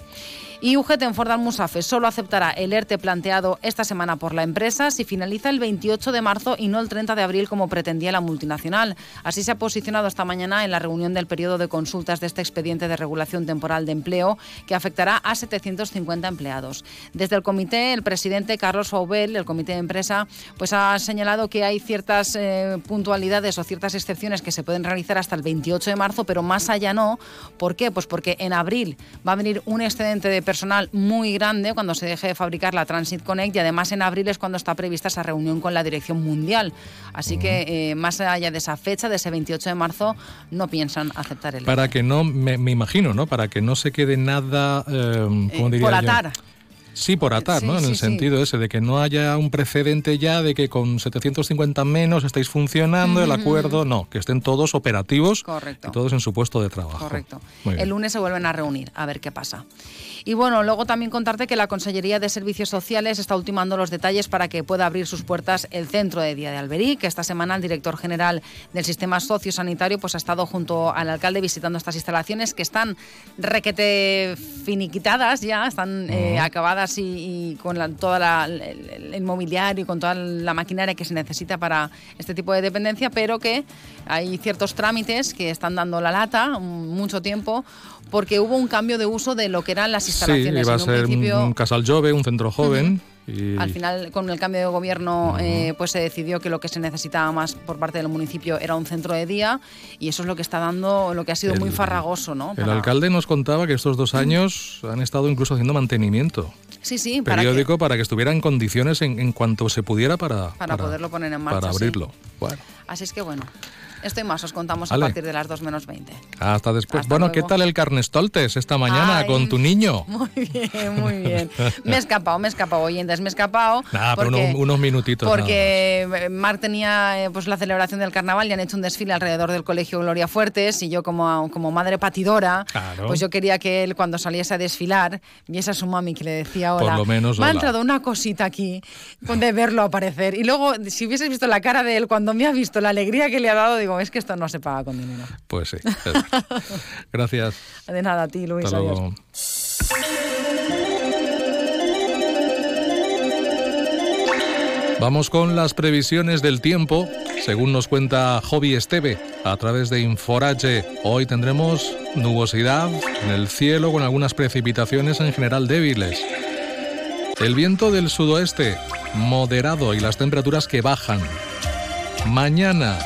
Y UGT en Ford Almusafe solo aceptará el ERTE planteado esta semana por la empresa si finaliza el 28 de marzo y no el 30 de abril como pretendía la multinacional. Así se ha posicionado esta mañana en la reunión del periodo de consultas de este expediente de regulación temporal de empleo que afectará a 750 empleados. Desde el comité, el presidente Carlos Faubel, el comité de empresa, pues ha señalado que hay ciertas eh, puntualidades o ciertas excepciones que se pueden realizar hasta el 28 de marzo, pero más allá no. ¿Por qué? Pues porque en abril va a venir un excedente de personal muy grande cuando se deje de fabricar la Transit Connect y además en abril es cuando está prevista esa reunión con la dirección mundial. Así que eh, más allá de esa fecha, de ese 28 de marzo, no piensan aceptar el Para que no, me, me imagino, ¿no? Para que no se quede nada, eh, ¿cómo Eh, diría por yo? Sí, por atar, Sí, ¿no? En el sí. sentido ese de que no haya un precedente ya de que con 750 menos estáis funcionando el acuerdo. No, que estén todos operativos Correcto. y todos en su puesto de trabajo. Correcto. El lunes se vuelven a reunir a ver qué pasa. Y bueno, luego también contarte que la Consellería de Servicios Sociales está ultimando los detalles para que pueda abrir sus puertas el centro de día de Alberí, que esta semana el director general del sistema sociosanitario pues ha estado junto al alcalde visitando estas instalaciones que están requete finiquitadas ya, están eh, acabadas y, y con la- toda la- el, el- mobiliario y con toda la maquinaria que se necesita para este tipo de dependencia, pero que hay ciertos trámites que están dando la lata mucho tiempo porque hubo un cambio de uso de lo que eran las Sí, instalaciones. iba a un ser principio, un casal jove, un centro joven. y, al final, con el cambio de gobierno, eh, pues se decidió que lo que se necesitaba más por parte del municipio era un centro de día y eso es lo que está dando, lo que ha sido muy El- farragoso, ¿no? El Para- alcalde nos contaba que estos dos años han estado incluso haciendo mantenimiento Sí, sí, para, que- periódico para que estuviera en condiciones en, en cuanto se pudiera para, para poderlo poner en marcha. para sí. abrirlo. Bueno, Así es que bueno. Estoy más, os contamos a Vale. partir de las 2 menos 20. Hasta después. bueno, ¿qué luego. tal el carnestoltes esta mañana Ay. con tu niño? Muy bien, muy bien. Me he escapado, me he escapado, oyentes, me he escapado. Nada, pero unos, unos minutitos. Porque Marc tenía eh, pues la celebración del carnaval y han hecho un desfile alrededor del colegio Gloria Fuertes y yo como, como madre patidora, Claro. pues yo quería que él cuando saliese a desfilar viese a su mami que le decía Por hola. lo menos me ha hola". entrado una cosita aquí de verlo aparecer. Y luego, si hubieses visto la cara de él cuando me ha visto la alegría que le ha dado, digo, es que esto no se paga con dinero. Pues sí. Gracias. De nada a ti, Luis. Hasta adiós. luego. Vamos con las previsiones del tiempo, según nos cuenta Hobby Esteve a través de Inforage. Hoy tendremos nubosidad en el cielo con algunas precipitaciones en general débiles. El viento del sudoeste moderado y las temperaturas que bajan. Mañana,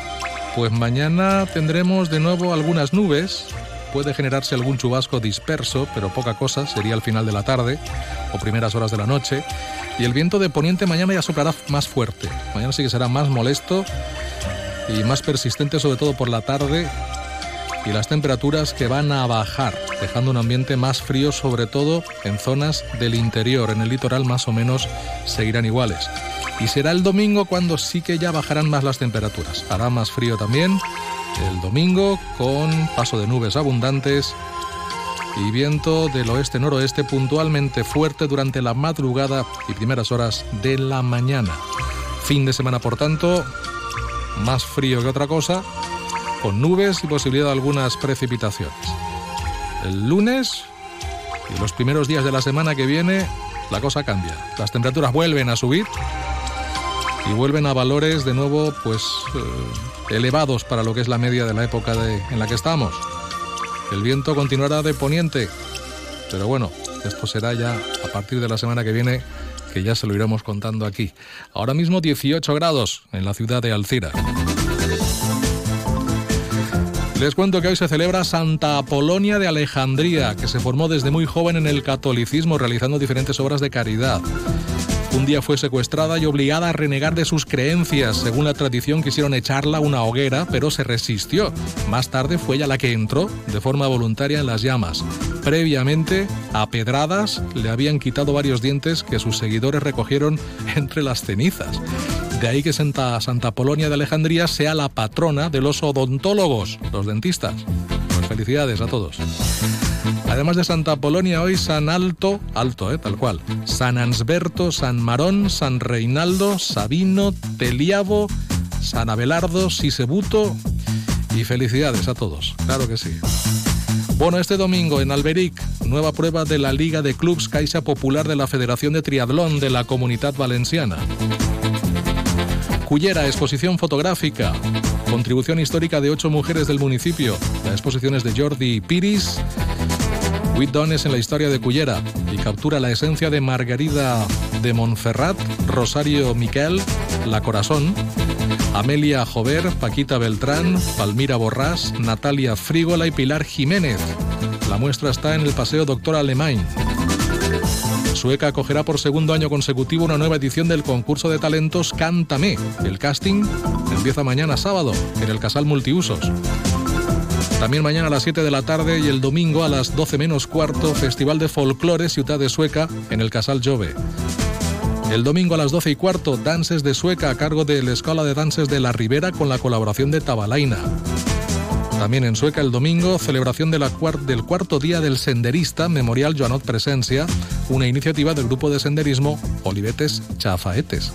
pues mañana tendremos de nuevo algunas nubes. Puede generarse algún chubasco disperso, pero poca cosa, sería al final de la tarde o primeras horas de la noche. Y el viento de poniente mañana ya soplará más fuerte. Mañana sí que será más molesto y más persistente, sobre todo por la tarde. Y las temperaturas que van a bajar, dejando un ambiente más frío, sobre todo en zonas del interior. En el litoral más o menos seguirán iguales. Y será el domingo cuando sí que ya bajarán más las temperaturas. Hará más frío también el domingo con paso de nubes abundantes y viento del oeste-noroeste puntualmente fuerte durante la madrugada y primeras horas de la mañana. Fin de semana, por tanto, más frío que otra cosa, con nubes y posibilidad de algunas precipitaciones. El lunes y los primeros días de la semana que viene, la cosa cambia. Las temperaturas vuelven a subir y vuelven a valores de nuevo, pues, eh, elevados para lo que es la media de la época en la que estamos. El viento continuará de poniente, pero bueno, esto será ya a partir de la semana que viene, que ya se lo iremos contando aquí. Ahora mismo 18 grados en la ciudad de Alcira. Les cuento que hoy se celebra Santa Apolonia de Alejandría, que se formó desde muy joven en el catolicismo realizando diferentes obras de caridad. Un día fue secuestrada y obligada a renegar de sus creencias. Según la tradición quisieron echarla a una hoguera, pero se resistió. Más tarde fue ella la que entró de forma voluntaria en las llamas. Previamente, a pedradas, le habían quitado varios dientes que sus seguidores recogieron entre las cenizas. De ahí que Santa, Santa Polonia de Alejandría sea la patrona de los odontólogos, los dentistas. Felicidades a todos. Además de Santa Polonia, hoy San Alto, alto, eh, tal cual, San Ansberto, San Marón, San Reinaldo, Sabino, Teliabo, San Abelardo, Sisebuto y felicidades a todos, claro que sí. Bueno, este domingo en Alberic, nueva prueba de la Liga de Clubs Caixa Popular de la Federación de Triatlón de la Comunidad Valenciana. Cullera, exposición fotográfica. Contribución histórica de ocho mujeres del municipio. La exposición es de Jordi Piris. Dones en la historia de Cullera y captura la esencia de Margarida de Montferrat, Rosario Miquel, La Corazón, Amelia Jover, Paquita Beltrán, Palmira Borrás, Natalia Frígola y Pilar Jiménez. La muestra está en el Paseo Doctor Alemán. Sueca acogerá por segundo año consecutivo una nueva edición del concurso de talentos Cántame. El casting empieza mañana sábado en el Casal Multiusos. También mañana a las 7 de la tarde y el domingo a las 12 menos cuarto, Festival de Folclore Ciudad de Sueca en el Casal Jove. El domingo a las 12 y cuarto, Dances de Sueca a cargo de la Escuela de Dances de la Ribera con la colaboración de Tabalaina. También en Sueca el domingo, celebración del cuarto día del senderista Memorial Joanot Presencia, una iniciativa del grupo de senderismo Olivetes Chafaetes.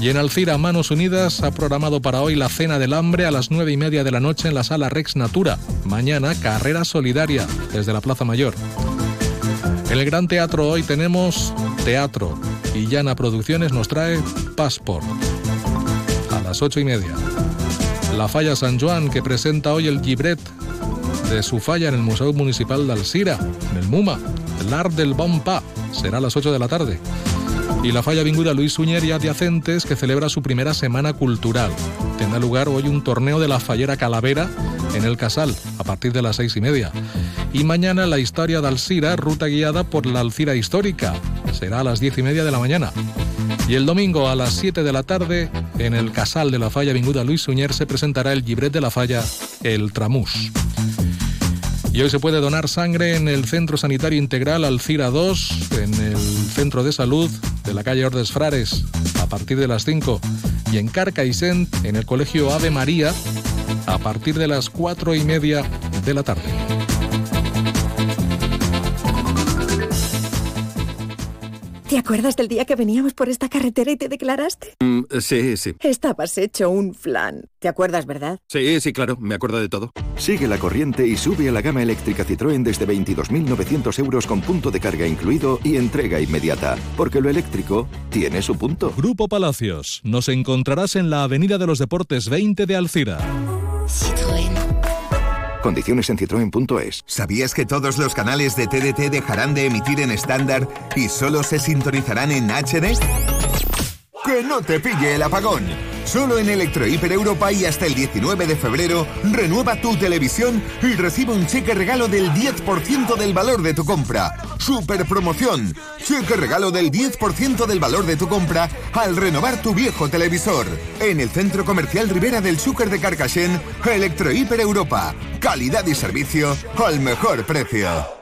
Y en Alcira, Manos Unidas ha programado para hoy la Cena del Hambre a las nueve y media de la noche en la sala Rex Natura. Mañana, carrera solidaria desde la Plaza Mayor. En el Gran Teatro hoy tenemos teatro y Llana Producciones nos trae Passport a las ocho y media. La Falla San Joan que presenta hoy el Gibret de su falla en el Museo Municipal de Alcira, en el MUMA. L'Art del Bon Pa será a las 8 de la tarde. Y la falla Vinguda Luis Suñer y adyacentes que celebra su primera semana cultural. Tendrá lugar hoy un torneo de la fallera Calavera en el Casal a partir de las seis y media. Y mañana la historia de Alcira, ruta guiada por la Alcira Histórica. Será a las diez y media de la mañana. Y el domingo a las 7 de la tarde, en el Casal de la Falla Avinguda Luis Suñer se presentará el Gibret de la Falla, el Tramús. Y hoy se puede donar sangre en el Centro Sanitario Integral Alcira 2, en el Centro de Salud de la calle Ordes Frares, a partir de las 5. Y en Carcaixent, en el Colegio Ave María, a partir de las 4 y media de la tarde. Acuerdas del día que veníamos por esta carretera y te declaraste? Mm, sí, sí. Estabas hecho un flan. ¿Te acuerdas, verdad? Sí, sí, claro, me acuerdo de todo. Sigue la corriente y sube a la gama eléctrica Citroën desde 22.900 euros con punto de carga incluido y entrega inmediata. Porque lo eléctrico tiene su punto. Grupo Palacios. Nos encontrarás en la Avenida de los Deportes 20 de Alcira. Condiciones en citroen.es. ¿Sabías que todos los canales de TDT dejarán de emitir en estándar y solo se sintonizarán en HD? Que no te pille el apagón. Solo en Electro Hiper Europa y hasta el 19 de febrero, renueva tu televisión y recibe un cheque regalo del 10% del valor de tu compra. Super promoción. Cheque regalo del 10% del valor de tu compra al renovar tu viejo televisor. En el Centro Comercial Rivera del Xúquer de Carcaixent, Electro Hiper Europa. Calidad y servicio al mejor precio.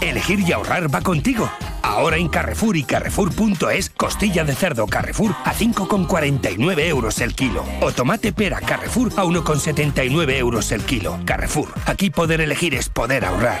Elegir y ahorrar va contigo. Ahora en Carrefour y Carrefour.es, costilla de cerdo Carrefour a 5,49 euros el kilo. O tomate pera Carrefour a 1,79 euros el kilo. Carrefour, aquí poder elegir es poder ahorrar.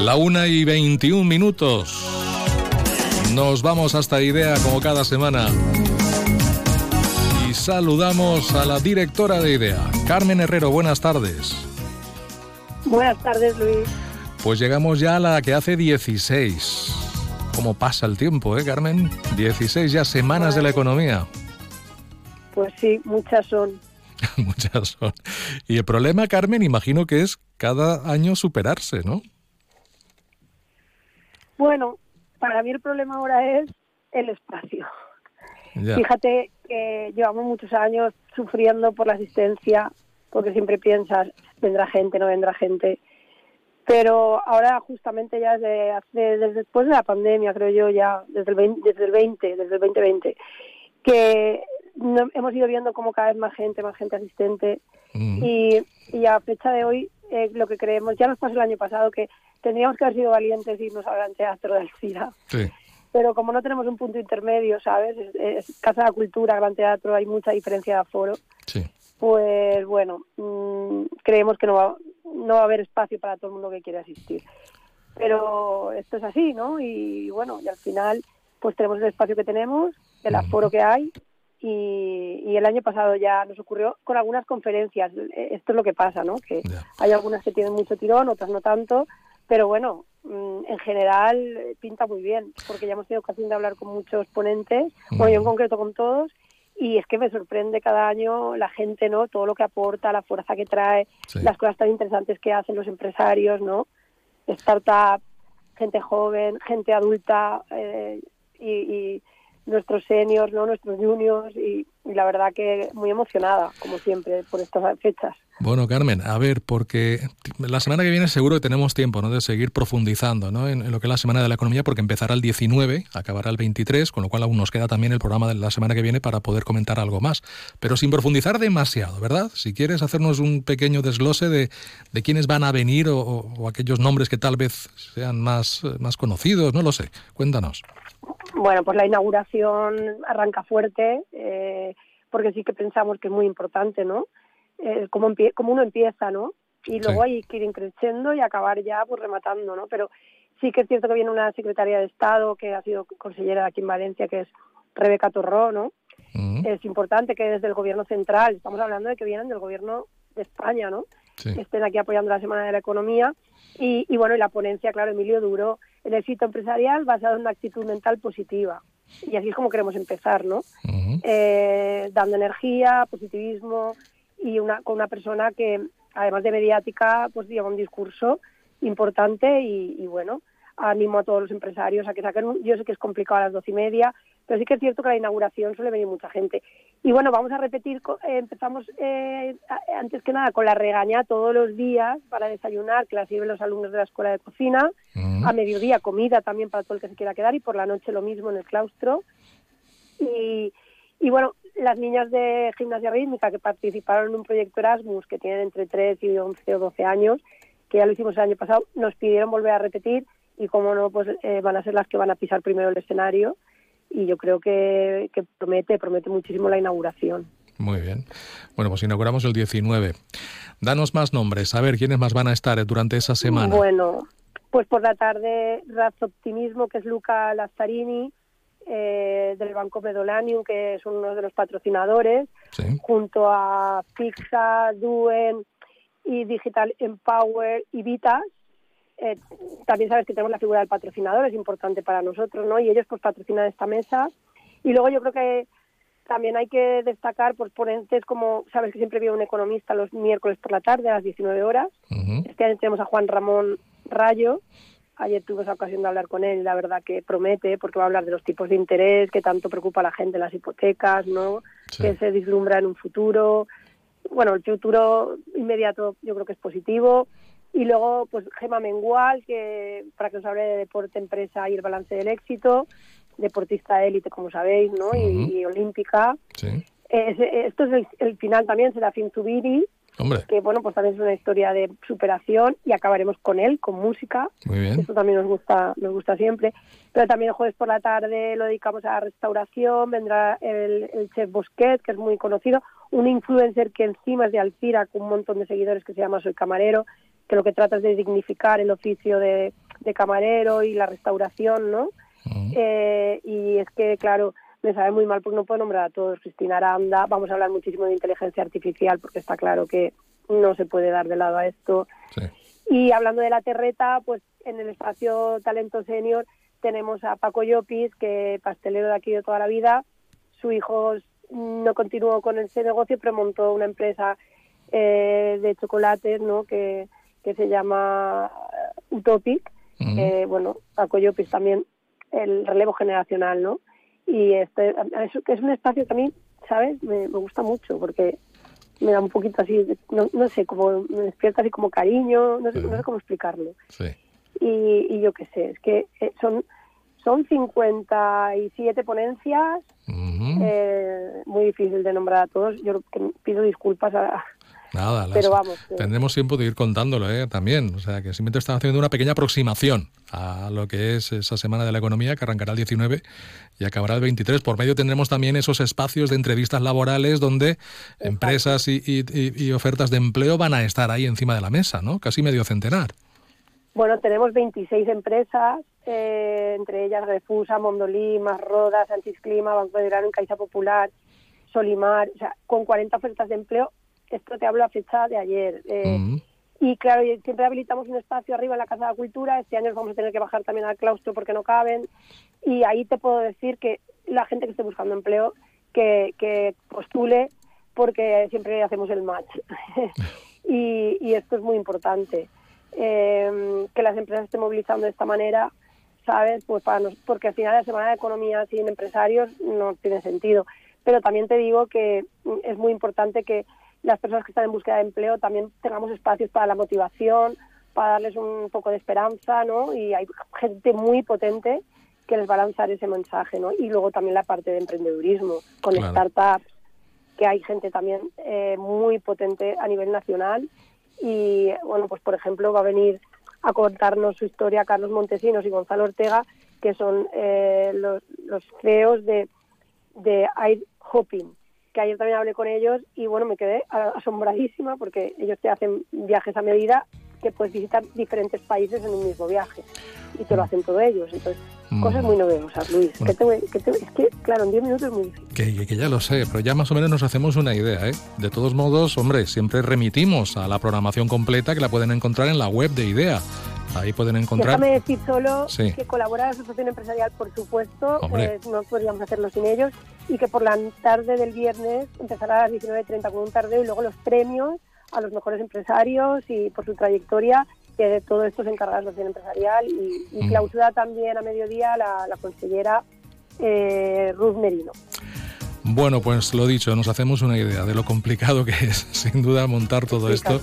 La una y 21 minutos. Nos vamos hasta Idea como cada semana. Y saludamos a la directora de Idea, Carmen Herrero. Buenas tardes. Buenas tardes, Luis. Pues llegamos ya a la que hace 16. ¿Cómo pasa el tiempo, eh, Carmen? 16 ya semanas de la economía. Pues sí, muchas son. Muchas son. Y el problema, Carmen, imagino que es cada año superarse, ¿no? Bueno, para mí el problema ahora es el espacio. Ya. Fíjate que llevamos muchos años sufriendo por la asistencia, porque siempre piensas, vendrá gente, no vendrá gente. Pero ahora justamente ya desde, hace- desde después de la pandemia, creo yo ya, desde el 20, desde el 20, desde el 2020, que no- hemos ido viendo como cada vez más gente, más gente asistente. Y, y a fecha de hoy, eh, lo que creemos, ya nos pasó el año pasado, que tendríamos que haber sido valientes y irnos al Gran Teatro del CIDA. Sí. Pero como no tenemos un punto intermedio, ¿sabes? Es, es Casa de la Cultura, Gran Teatro, hay mucha diferencia de aforo. Pues bueno, mm, creemos que no va, no va a haber espacio para todo el mundo que quiere asistir. Pero esto es así, ¿no? Y bueno, y al final, pues tenemos el espacio que tenemos, el aforo que hay. Y, y el año pasado ya nos ocurrió con algunas conferencias. Esto es lo que pasa, ¿no? Que hay algunas que tienen mucho tirón, otras no tanto. Pero bueno, mm, en general pinta muy bien, porque ya hemos tenido ocasión de hablar con muchos ponentes, bueno, yo en concreto con todos, y es que me sorprende cada año la gente, ¿no? Todo lo que aporta, la fuerza que trae, las cosas tan interesantes que hacen los empresarios, ¿no? Startup, gente joven, gente adulta eh, y, y nuestros seniors, ¿no? Nuestros juniors y, la verdad que muy emocionada, como siempre, por estas fechas. Bueno, Carmen, a ver, porque la semana que viene seguro que tenemos tiempo ¿no? de seguir profundizando ¿no? en, lo que es la Semana de la Economía, porque empezará el 19, acabará el 23, con lo cual aún nos queda también el programa de la semana que viene para poder comentar algo más, pero sin profundizar demasiado, ¿verdad? Si quieres hacernos un pequeño desglose de, de quiénes van a venir o, o- aquellos nombres que tal vez sean más, más conocidos, no lo sé, cuéntanos. Bueno, pues la inauguración arranca fuerte, eh, porque sí que pensamos que es muy importante, ¿no? eh, empie- cómo uno empieza, ¿no? Y luego Sí. hay que ir increciendo y acabar ya pues rematando, ¿no? Pero sí que es cierto que viene una secretaria de Estado que ha sido consellera aquí en Valencia, que es Rebeca Torró, ¿no? Es importante que desde el gobierno central, estamos hablando de que vienen del gobierno de España, ¿no? Estén aquí apoyando la Semana de la Economía. Y, y bueno, y la ponencia, claro, Emilio Duro, el éxito empresarial basado en una actitud mental positiva. Y así es como queremos empezar, ¿no? Eh, dando energía, positivismo y una, con una persona que, además de mediática, pues lleva un discurso importante y, y bueno, animo a todos los empresarios a que saquen, un- yo sé que es complicado a las doce y media, pero sí que es cierto que a la inauguración suele venir mucha gente. Y bueno, vamos a repetir, eh, empezamos eh, antes que nada con la regaña todos los días para desayunar, que la sirven los alumnos de la escuela de cocina, a mediodía comida también para todo el que se quiera quedar y por la noche lo mismo en el claustro. Y, y bueno, las niñas de gimnasia rítmica que participaron en un proyecto Erasmus, que tienen entre 3 y 11 o 12 años, que ya lo hicimos el año pasado, nos pidieron volver a repetir y como no, pues eh, van a ser las que van a pisar primero el escenario y yo creo que, que promete, promete muchísimo la inauguración. Muy bien. Bueno, pues inauguramos el 19. Danos más nombres, a ver quiénes más van a estar durante esa semana. Bueno, pues por la tarde Raz Optimismo, que es Luca Lazzarini, eh, del Banco Medolanium, que es uno de los patrocinadores, junto a Fixa, Duen y Digital Empower y Vitas. Eh, también sabes que tenemos la figura del patrocinador, es importante para nosotros, ¿no? Y ellos pues patrocinan esta mesa. Y luego yo creo que también hay que destacar por ponentes como, sabes que siempre viene un economista los miércoles por la tarde a las 19 horas. Este año tenemos a Juan Ramón Rayo. Ayer tuve esa ocasión de hablar con él y la verdad que promete porque va a hablar de los tipos de interés que tanto preocupa a la gente en las hipotecas, ¿no? Que se vislumbra en un futuro. Bueno, el futuro inmediato yo creo que es positivo. Y luego, pues Gema Mengual, que para que os hable de deporte, empresa y el balance del éxito, deportista élite, como sabéis, ¿no? y, y olímpica. Eh, ese- esto es el, el final también, será Fin to Biri, Hombre, que bueno, pues también es una historia de superación y acabaremos con él, con música. muy bien. Esto también nos gusta, nos gusta siempre. Pero también el jueves por la tarde lo dedicamos a la restauración, vendrá el, el chef Bosquet, que es muy conocido, un influencer que encima es de Alcira, con un montón de seguidores que se llama Soy Camarero, que lo que trata es de dignificar el oficio de, de camarero y la restauración, ¿no? Eh, y es que, claro, me sabe muy mal porque no puedo nombrar a todos. Cristina Aranda, vamos a hablar muchísimo de inteligencia artificial porque está claro que no se puede dar de lado a esto. Y hablando de la terreta, pues en el espacio Talento Senior tenemos a Paco Llopis, que pastelero de aquí de toda la vida. Su hijo no continuó con ese negocio, pero montó una empresa eh, de chocolates, ¿no? Que, que se llama eh, Utopic. Eh, bueno, Llopis también el relevo generacional, ¿no? Y este es, un espacio que a mí, ¿sabes? Me, me gusta mucho porque me da un poquito así, no, no sé, como me despierta así como cariño, no sé, no sé cómo explicarlo. Y, y yo qué sé, es que eh, son son 57 ponencias, eh, muy difícil de nombrar a todos. Yo pido disculpas a, Nada, las- pero vamos, que- tendremos tiempo de ir contándolo ¿eh? también. O sea, que simplemente están haciendo una pequeña aproximación a lo que es esa Semana de la Economía que arrancará el 19 y acabará el 23. Por medio tendremos también esos espacios de entrevistas laborales donde empresas y, y- ofertas de empleo van a estar ahí encima de la mesa, ¿no? Casi medio centenar. Bueno, tenemos 26 empresas, eh, entre ellas Refusa, Mondolí, Más Rodas, Antis Clima, Banco de Verano, Caixa Popular, Solimar, o sea, con 40 ofertas de empleo. Esto te hablo a fecha de ayer. eh, Y claro, siempre habilitamos un espacio arriba en la Casa de la Cultura. Este año vamos a tener que bajar también al claustro porque no caben. Y ahí te puedo decir que la gente que esté buscando empleo, que, que postule porque siempre hacemos el match. y, y esto es muy importante. Eh, que las empresas estén movilizando de esta manera, ¿sabes? Pues para nos, porque al final la Semana de Economía sin empresarios no tiene sentido. Pero también te digo que es muy importante que las personas que están en búsqueda de empleo también tengamos espacios para la motivación, para darles un poco de esperanza, ¿no? Y hay gente muy potente que les va a lanzar ese mensaje, ¿no? Y luego también la parte de emprendedurismo, con Claro. startups, que hay gente también eh, muy potente a nivel nacional. Y bueno, pues por ejemplo va a venir a contarnos su historia Carlos Montesinos y Gonzalo Ortega, que son eh, los, los CEOs de, de Air Hopping, que ayer también hablé con ellos y bueno, me quedé asombradísima porque ellos te hacen viajes a medida que puedes visitar diferentes países en un mismo viaje y te lo hacen todos ellos. Entonces, Mm. cosas muy novedosas, Luis. Bueno. Que te que te- es que, claro, en 10 minutos es muy difícil. Que, que ya lo sé, pero ya más o menos nos hacemos una idea, ¿eh? De todos modos, hombre, siempre remitimos a la programación completa que la pueden encontrar en la web de IDEA. Ahí pueden encontrar... Déjame decir solo Sí. que colabora la Asociación Empresarial, por supuesto, pues no podríamos hacerlo sin ellos, y que por la tarde del viernes empezará a las 19.30 con un tardeo y luego los premios a los mejores empresarios y por su trayectoria, que de todo esto se encarga la Asociación Empresarial y, y Mm. clausura también a mediodía la, la consellera eh, Ruth Merino. Bueno, pues lo dicho, nos hacemos una idea de lo complicado que es, sin duda, montar todo esto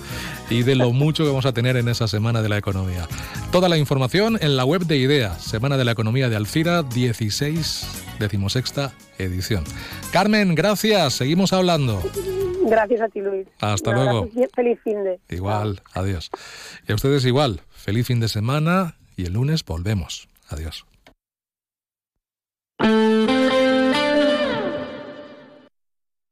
y de lo mucho que vamos a tener en esa Semana de la Economía. Toda la información en la web de IDEA, Semana de la Economía de Alcira, 16, decimosexta edición. Carmen, gracias, seguimos hablando. Gracias a ti, Luis. Hasta luego. Feliz fin de. Igual, adiós. Y a ustedes igual, feliz fin de semana y el lunes volvemos. Adiós.